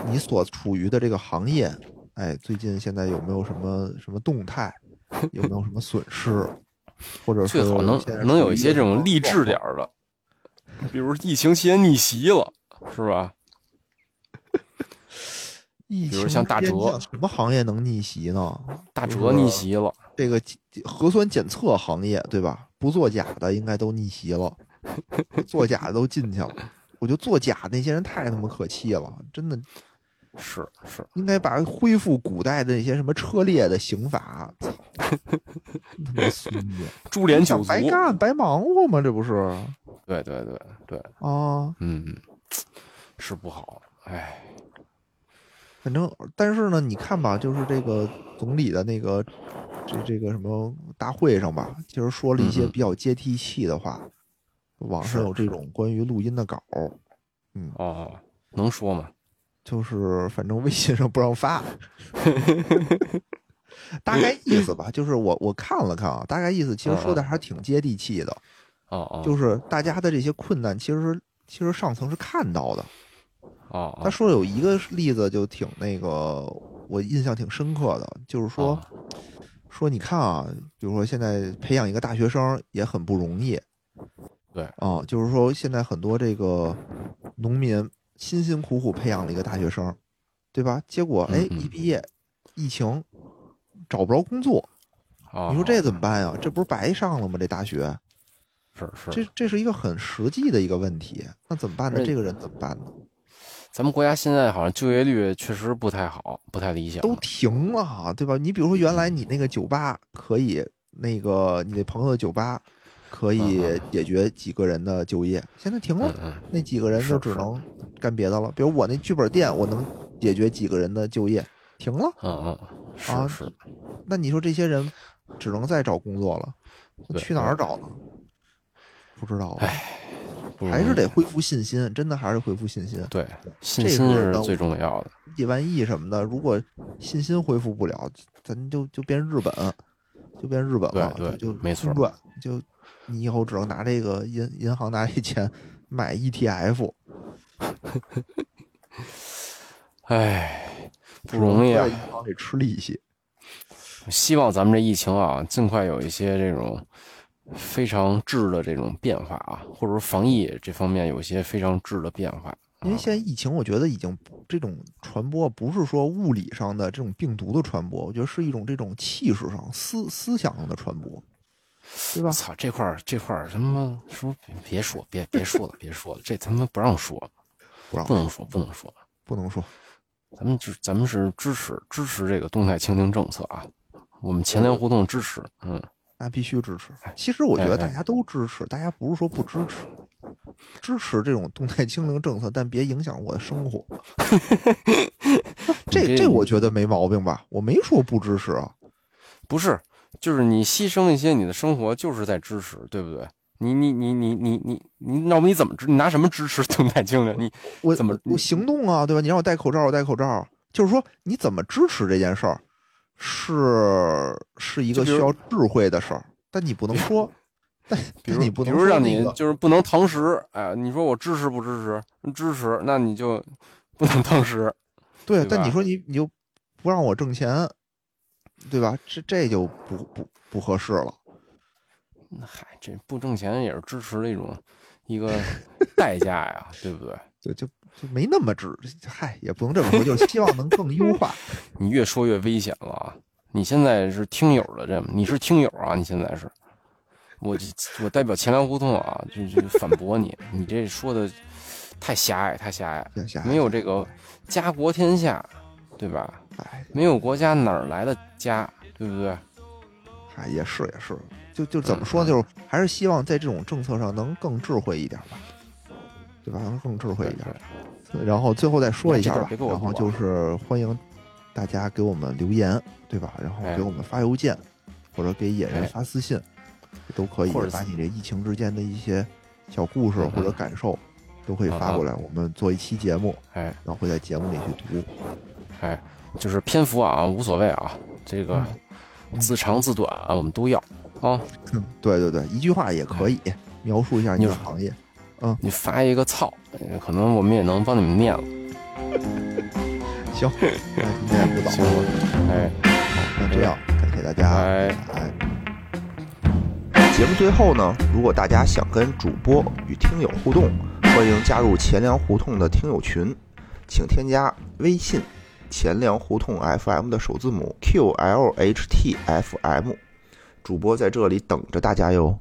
你所处于的这个行业，哎，最近现在有没有什么什么动态，有没有什么损失，或者是最好能能有一些这种励志点儿的，比如疫情期间逆袭了，是吧？比如像大哲什么行业能逆袭呢？大就是哲逆袭了，这个核酸检测行业，对吧？不作假的应该都逆袭了，作假的都进去了。我觉得作假那些人太他妈可气了，真的是是，应该把恢复古代的那些什么车裂的刑法，操，真他妈孙子！株连九族，白干白忙活吗？这不是对对对对，啊？嗯，是不好，哎，反正，但是呢，你看吧，就是这个总理的那个这这个什么大会上吧，其实说了一些比较接地气的话。网上有这种关于录音的稿，嗯，哦，能说吗？就是反正微信上不让发，大概意思吧，就是我我看了看啊，大概意思其实说的还挺接地气的，哦哦，就是大家的这些困难，其实其实上层是看到的。哦，他说有一个例子就挺那个，我印象挺深刻的，就是说哦说你看啊，比如说现在培养一个大学生也很不容易，对啊，就是说现在很多这个农民辛辛苦苦培养了一个大学生，对吧？结果哎一毕业，疫情找不着工作，哦，你说这怎么办呀？这不是白上了吗？这大学，是是，这这是一个很实际的一个问题，那怎么办呢？这个人怎么办呢？咱们国家现在好像就业率确实不太好，不太理想。都停了，对吧？你比如说原来你那个酒吧可以，那个你那朋友的酒吧可以解决几个人的就业，现在停了那几个人就只能干别的了。比如我那剧本店，我能解决几个人的就业，停了。嗯嗯，啊是是，那你说这些人只能再找工作了，那去哪儿找呢？不知道啊，还是得恢复信心，真的还是恢复信心。对信心是最重要的。一万亿什么的，如果信心恢复不了，咱就就变日本，就变日本了，对对就就没错就你以后只能拿这个银银行拿这钱买 ETF，唉，不容易啊在！银行里吃利息。希望咱们这疫情啊，尽快有一些这种非常质的这种变化啊，或者说防疫这方面有一些非常质的变化。因为现在疫情，我觉得已经不这种传播不是说物理上的这种病毒的传播，我觉得是一种这种气势上、思思想上的传播，对吧？操，这块儿这块儿他妈说别别说别别说了别说了，这他妈不让说，不让不能说不能说。不能说，咱们支咱们是支持支持这个动态清零政策啊，我们前粮胡同支持，嗯，那必须支持。其实我觉得大家都支持，大家不是说不支持，支持这种动态清零政策，但别影响我的生活。这这这我觉得没毛病吧？我没说不支持啊。不是，就是你牺牲一些你的生活，就是在支持，对不对？你你你你你你你，要不你怎么支？你拿什么支持动态清零？你我怎么我行动啊，对吧？你让我戴口罩，我戴口罩。就是说，你怎么支持这件事儿，是是一个需要智慧的事儿，但你不能说，但比如你不能比如让你就是不能堂食，哎，你说我支持不支持？支持，那你就不能堂食。对，对但你说你你就不让我挣钱，对吧？这这就不不不合适了。那嗨，这不挣钱也是支持的一种一个代价呀，对不对？对就就没那么支，嗨，也不能这么说，就希望能更优化。你越说越危险了啊！你现在是听友的这，你是听友啊！你现在是，我我代表钱粮胡同啊，就就反驳你，你这说的太狭隘，太狭隘，没有这个家国天下，对吧？哎，没有国家哪儿来的家，对不对？哎，也是也是，就就怎么说呢？就是还是希望在这种政策上能更智慧一点吧，对吧？能更智慧一点。然后最后再说一下吧然后就是欢迎大家给我们留言，对吧？然后哎给我们发邮件，或者给演员哎发私信，都可以或者把你这疫情之间的一些小故事嗯或者感受，都可以发过来，我们做一期节目，哎然后会在节目里去读。哎，就是篇幅啊无所谓啊，这个自长自短啊我们都要啊。嗯，对对对，一句话也可以描述一下你的行业。你发一个操，呃可能我们也能帮你们念了。行，那今天也不早行了，，哎那这样感谢大家。哎。哎，节目最后呢，如果大家想跟主播与听友互动，欢迎加入钱粮胡同的听友群，请添加微信“钱粮胡同 FM” 的首字母 QLHTFM，主播在这里等着大家哟。